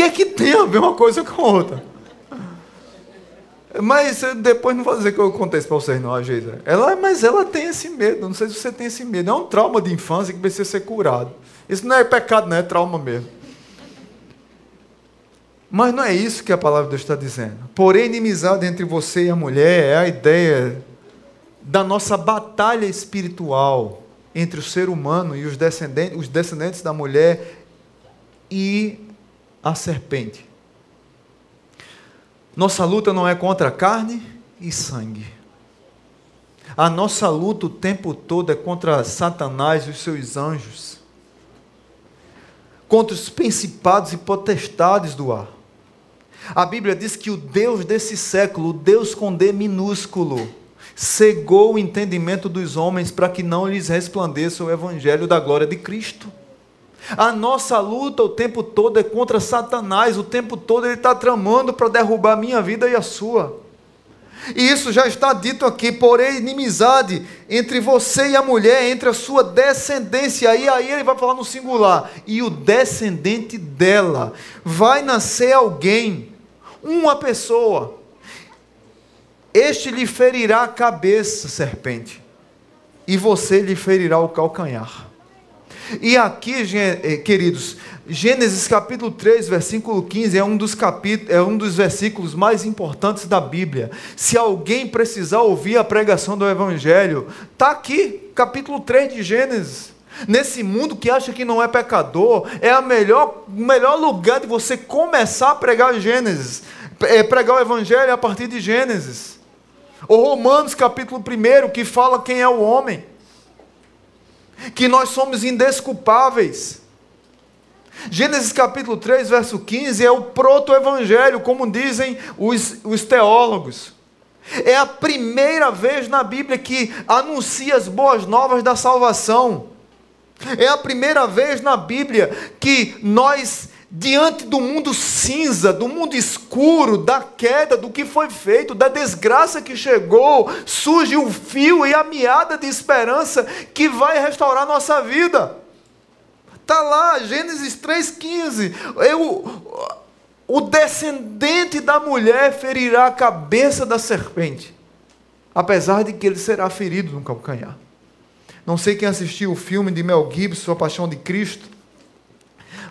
Speaker 1: que é que tem a ver uma coisa com a outra? Mas depois não vou dizer que eu contei isso para vocês, não, Geisa. Ela, mas ela tem esse medo. Não sei se você tem esse medo. É um trauma de infância que precisa ser curado. Isso não é pecado, não é trauma mesmo. Mas não é isso que a palavra de Deus está dizendo. Porém, inimizade entre você e a mulher é a ideia da nossa batalha espiritual entre o ser humano e os descendentes, os descendentes da mulher e a serpente. Nossa luta não é contra carne e sangue. A nossa luta o tempo todo é contra Satanás e os seus anjos, contra os principados e potestades do ar. A Bíblia diz que o Deus desse século, o Deus com D minúsculo, cegou o entendimento dos homens para que não lhes resplandeça o evangelho da glória de Cristo. A nossa luta o tempo todo é contra Satanás, o tempo todo ele está tramando para derrubar a minha vida e a sua. E isso já está dito aqui, porém, inimizade entre você e a mulher, entre a sua descendência. E aí ele vai falar no singular. E o descendente dela vai nascer alguém, uma pessoa. Este lhe ferirá a cabeça, serpente, e você lhe ferirá o calcanhar. E aqui, eh, queridos, Gênesis capítulo 3, versículo 15 é um dos capítulos, é um dos versículos mais importantes da Bíblia. Se alguém precisar ouvir a pregação do evangelho, está aqui, capítulo 3 de Gênesis. Nesse mundo que acha que não é pecador, é a melhor, o melhor lugar de você começar a pregar Gênesis, é pregar o evangelho a partir de Gênesis. O Romanos capítulo 1, que fala quem é o homem que nós somos indesculpáveis. Gênesis capítulo 3, verso 15 é o proto-evangelho, como dizem os, os teólogos. É a primeira vez na Bíblia que anuncia as boas novas da salvação. É a primeira vez na Bíblia que nós diante do mundo cinza, do mundo escuro, da queda, do que foi feito, da desgraça que chegou, surge o fio e a meada de esperança que vai restaurar nossa vida. Está lá, Gênesis 3,15. Eu, o descendente da mulher ferirá a cabeça da serpente, apesar de que ele será ferido no calcanhar. Não sei quem assistiu o filme de Mel Gibson, A Paixão de Cristo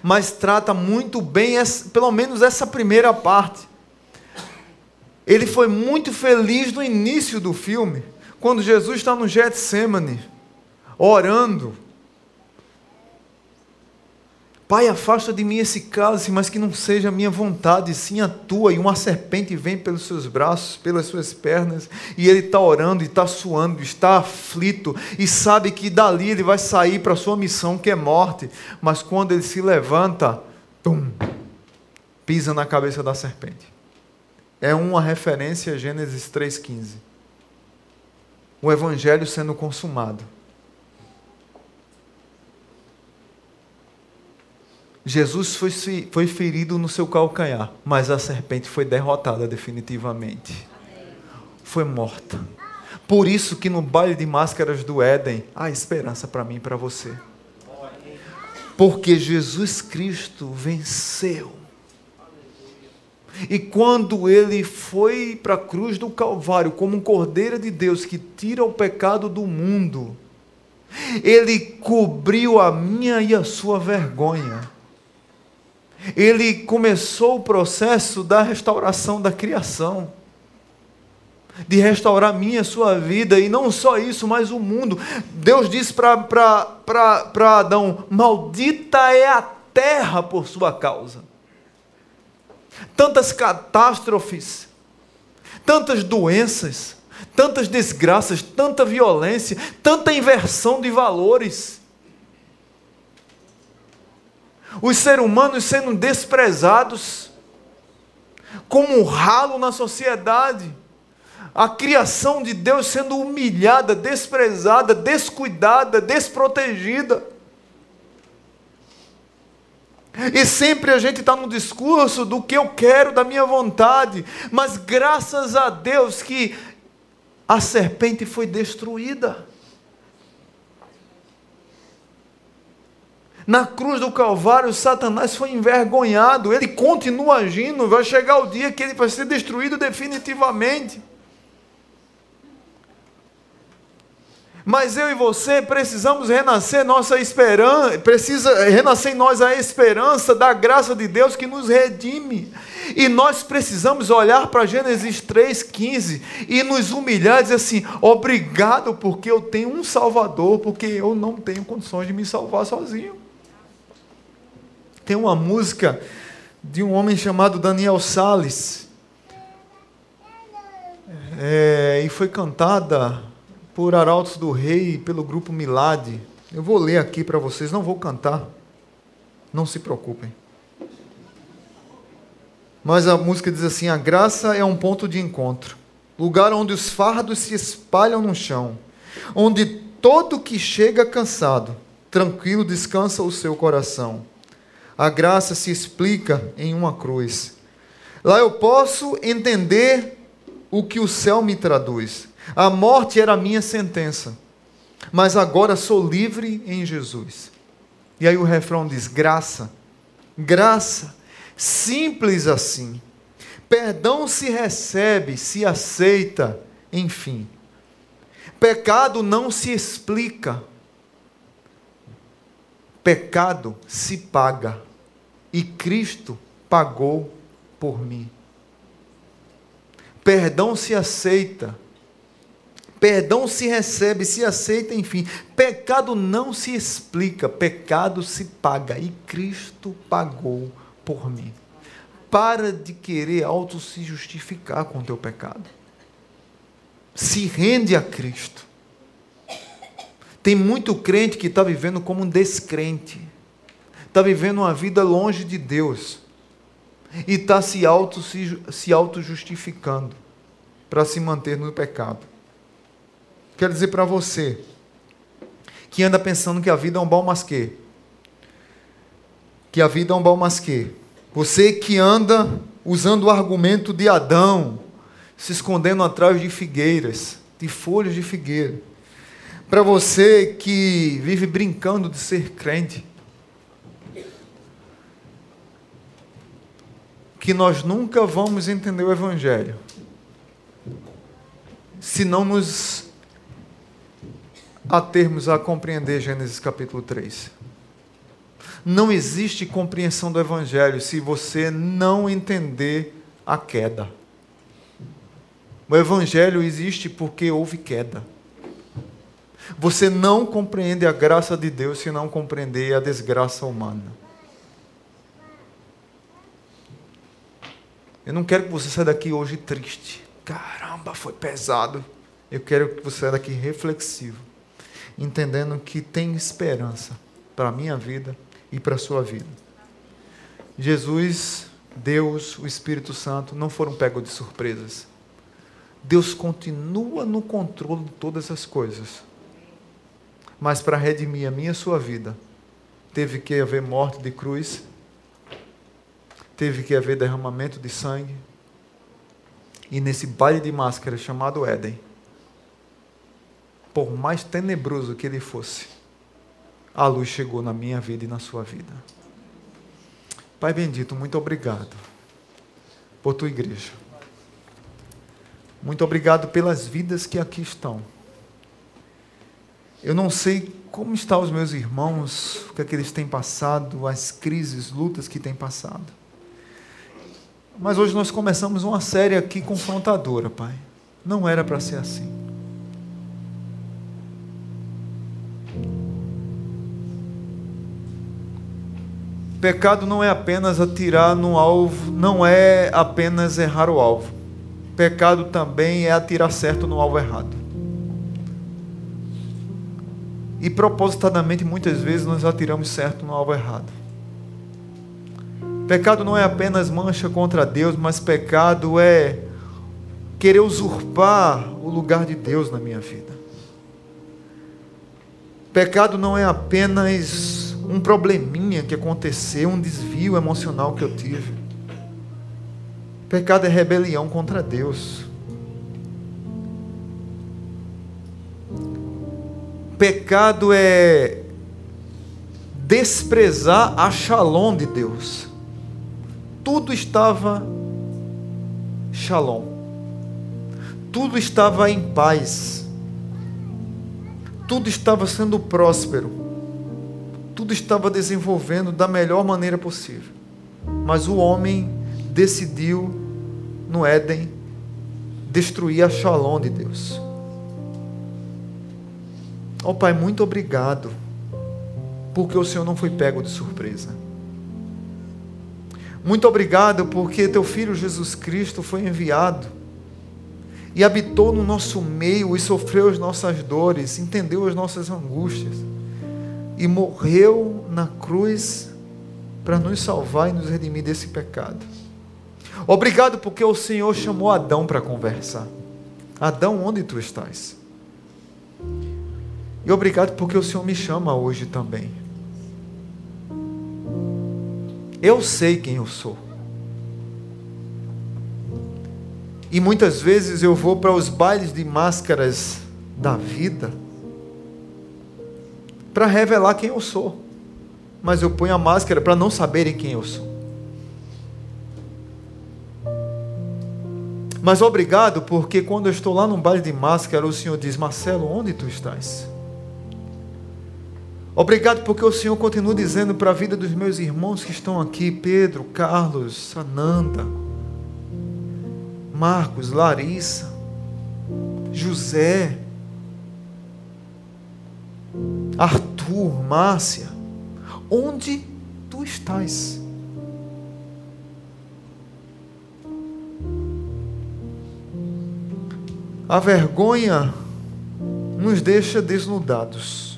Speaker 1: mas trata muito bem, essa, pelo menos essa primeira parte. Ele foi muito feliz no início do filme, quando Jesus está no Getsemane, orando, Pai, afasta de mim esse cálice, mas que não seja a minha vontade, sim a tua. E uma serpente vem pelos seus braços, pelas suas pernas, e ele está orando, e está suando, está aflito, e sabe que dali ele vai sair para a sua missão, que é morte. Mas quando ele se levanta, tum, pisa na cabeça da serpente. É uma referência a Gênesis 3,15. O evangelho sendo consumado. Jesus foi, foi ferido no seu calcanhar, mas a serpente foi derrotada definitivamente. Foi morta. Por isso que no baile de máscaras do Éden há esperança para mim e para você. Porque Jesus Cristo venceu. E quando ele foi para a cruz do Calvário, como um cordeiro de Deus que tira o pecado do mundo, ele cobriu a minha e a sua vergonha ele começou o processo da restauração da criação, de restaurar minha, sua vida, e não só isso, mas o mundo. Deus disse para Adão: Maldita é a terra por sua causa. Tantas catástrofes, tantas doenças, tantas desgraças, tanta violência, tanta inversão de valores os seres humanos sendo desprezados como um ralo na sociedade, a criação de Deus sendo humilhada, desprezada, descuidada, desprotegida. E sempre a gente está no discurso do que eu quero, da minha vontade, mas graças a Deus que a serpente foi destruída. Na cruz do Calvário, Satanás foi envergonhado, ele continua agindo, vai chegar o dia que ele vai ser destruído definitivamente. Mas eu e você precisamos renascer nossa esperança, precisa renascer em nós a esperança da graça de Deus que nos redime. E nós precisamos olhar para Gênesis 3,15 e nos humilhar e dizer assim: obrigado, porque eu tenho um Salvador, porque eu não tenho condições de me salvar sozinho. Tem uma música de um homem chamado Daniel Sales. É, e foi cantada por Arautos do Rei e pelo grupo Milade. Eu vou ler aqui para vocês, não vou cantar. Não se preocupem. Mas a música diz assim: a graça é um ponto de encontro, lugar onde os fardos se espalham no chão, onde todo que chega cansado, tranquilo descansa o seu coração. A graça se explica em uma cruz. Lá eu posso entender o que o céu me traduz. A morte era a minha sentença, mas agora sou livre em Jesus. E aí o refrão diz: graça, graça, simples assim. Perdão se recebe, se aceita, enfim. Pecado não se explica. Pecado se paga. E Cristo pagou por mim. Perdão se aceita. Perdão se recebe, se aceita, enfim. Pecado não se explica, pecado se paga. E Cristo pagou por mim. Para de querer auto se justificar com o teu pecado. Se rende a Cristo. Tem muito crente que está vivendo como um descrente. Está vivendo uma vida longe de Deus e está se auto, se, se auto justificando para se manter no pecado. Quero dizer para você que anda pensando que a vida é um bom masquê. Que a vida é um bom masquê. Você que anda usando o argumento de Adão, se escondendo atrás de figueiras, de folhas de figueira. Para você que vive brincando de ser crente, que nós nunca vamos entender o Evangelho se não nos atermos a compreender Gênesis capítulo 3. Não existe compreensão do Evangelho se você não entender a queda. O Evangelho existe porque houve queda. Você não compreende a graça de Deus se não compreender a desgraça humana. Eu não quero que você saia daqui hoje triste. Caramba, foi pesado. Eu quero que você saia daqui reflexivo, entendendo que tem esperança para a minha vida e para a sua vida. Jesus, Deus, o Espírito Santo não foram pegos de surpresas. Deus continua no controle de todas as coisas. Mas para redimir a minha e a sua vida, teve que haver morte de cruz, teve que haver derramamento de sangue. E nesse baile de máscaras chamado Éden, por mais tenebroso que ele fosse, a luz chegou na minha vida e na sua vida. Pai bendito, muito obrigado por tua igreja. Muito obrigado pelas vidas que aqui estão. Eu não sei como estão os meus irmãos, o que é que eles têm passado, as crises, lutas que têm passado. Mas hoje nós começamos uma série aqui confrontadora, Pai. Não era para ser assim. Pecado não é apenas atirar no alvo, não é apenas errar o alvo. Pecado também é atirar certo no alvo errado. E propositadamente, muitas vezes, nós atiramos certo no alvo errado. Pecado não é apenas mancha contra Deus, mas pecado é querer usurpar o lugar de Deus na minha vida. Pecado não é apenas um probleminha que aconteceu, um desvio emocional que eu tive. Pecado é rebelião contra Deus. Pecado é desprezar a shalom de Deus tudo estava shalom, tudo estava em paz, tudo estava sendo próspero, tudo estava desenvolvendo da melhor maneira possível. Mas o homem decidiu no Éden destruir a shalom de Deus. Ó oh, Pai, muito obrigado, porque o Senhor não foi pego de surpresa. Muito obrigado porque teu filho Jesus Cristo foi enviado e habitou no nosso meio e sofreu as nossas dores, entendeu as nossas angústias e morreu na cruz para nos salvar e nos redimir desse pecado. Obrigado porque o Senhor chamou Adão para conversar. Adão, onde tu estás? E obrigado porque o Senhor me chama hoje também. Eu sei quem eu sou. E muitas vezes eu vou para os bailes de máscaras da vida para revelar quem eu sou. Mas eu ponho a máscara para não saberem quem eu sou. Mas obrigado, porque quando eu estou lá no baile de máscara, o Senhor diz: Marcelo, onde tu estás? Obrigado porque o Senhor continua dizendo para a vida dos meus irmãos que estão aqui, Pedro, Carlos, Sananda, Marcos, Larissa, José, Arthur, Márcia, onde tu estás? A vergonha nos deixa desnudados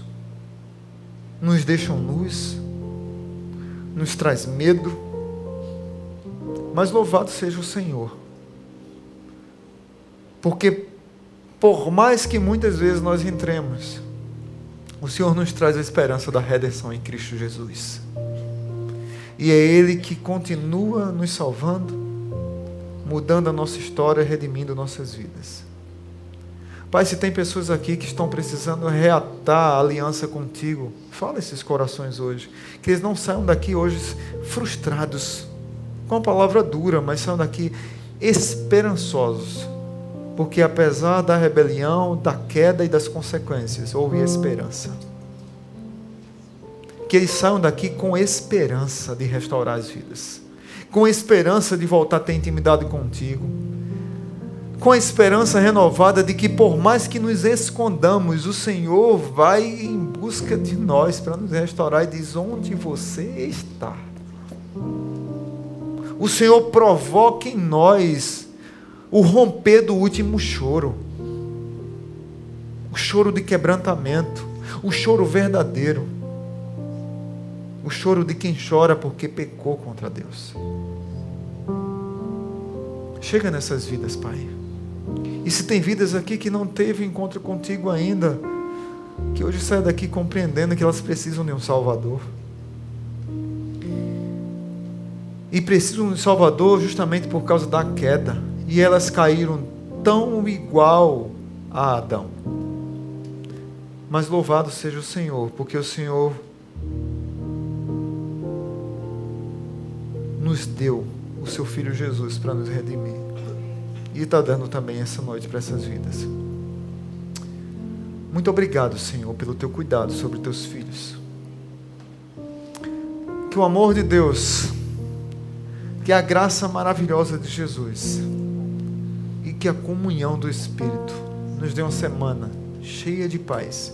Speaker 1: nos deixam nus, nos traz medo, mas louvado seja o Senhor, porque por mais que muitas vezes nós entremos, o Senhor nos traz a esperança da redenção em Cristo Jesus. E é Ele que continua nos salvando, mudando a nossa história, redimindo nossas vidas. Pai, se tem pessoas aqui que estão precisando reatar a aliança contigo, fala esses corações hoje. Que eles não saiam daqui hoje frustrados, com a palavra dura, mas saiam daqui esperançosos. Porque apesar da rebelião, da queda e das consequências, houve esperança. Que eles saiam daqui com esperança de restaurar as vidas, com esperança de voltar a ter intimidade contigo com a esperança renovada de que, por mais que nos escondamos, o Senhor vai em busca de nós para nos restaurar e diz: Onde você está? O Senhor provoca em nós o romper do último choro, o choro de quebrantamento, o choro verdadeiro, o choro de quem chora porque pecou contra Deus. Chega nessas vidas, Pai. E se tem vidas aqui que não teve encontro contigo ainda, que hoje saia daqui compreendendo que elas precisam de um Salvador. E precisam de um Salvador justamente por causa da queda. E elas caíram tão igual a Adão. Mas louvado seja o Senhor, porque o Senhor nos deu o seu Filho Jesus para nos redimir e está dando também essa noite para essas vidas. Muito obrigado, Senhor, pelo teu cuidado sobre teus filhos. Que o amor de Deus, que a graça maravilhosa de Jesus e que a comunhão do Espírito nos dê uma semana cheia de paz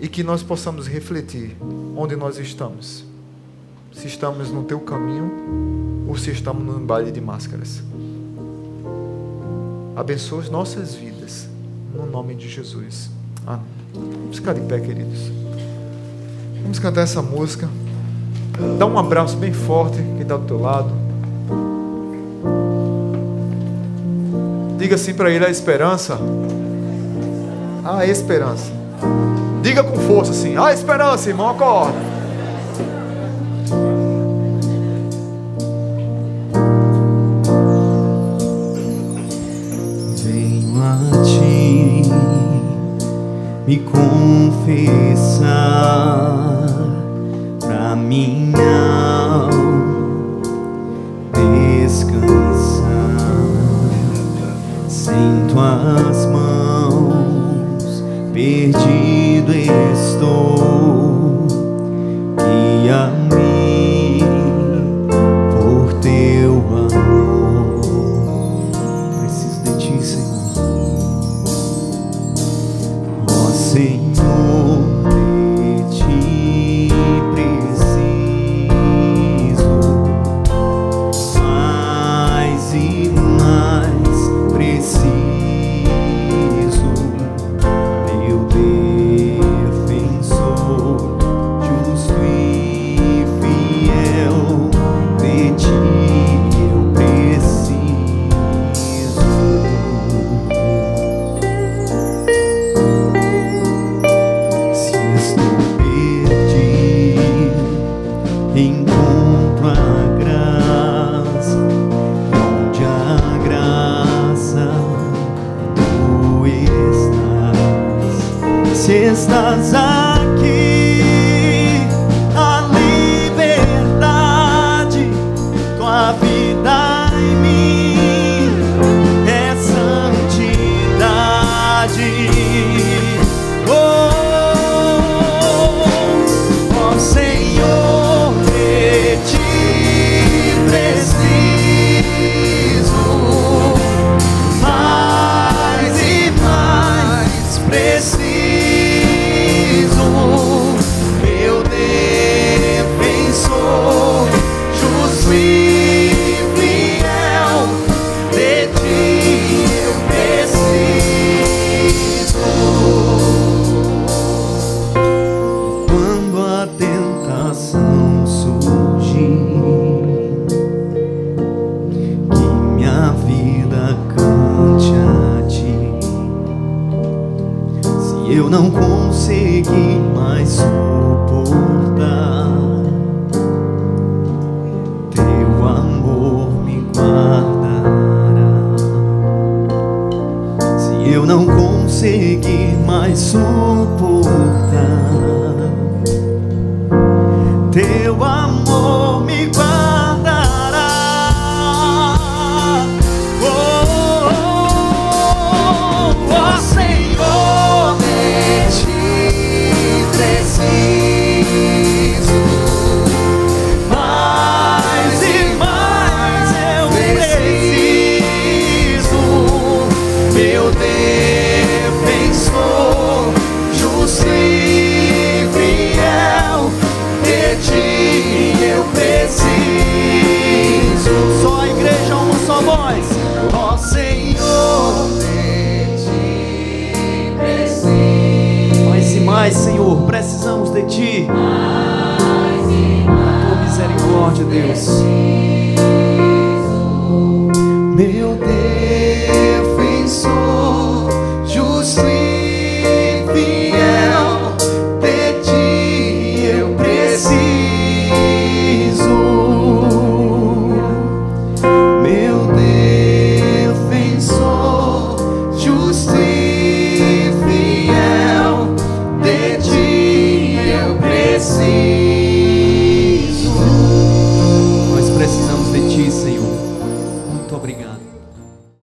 Speaker 1: e que nós possamos refletir onde nós estamos. Se estamos no teu caminho ou se estamos no baile de máscaras abençoa as nossas vidas. No nome de Jesus. Amém. Vamos ficar de pé, queridos. Vamos cantar essa música. Dá um abraço bem forte quem está do teu lado. Diga assim para ele a esperança. A esperança. Diga com força assim. A esperança, irmão, acorda.
Speaker 2: Me confessar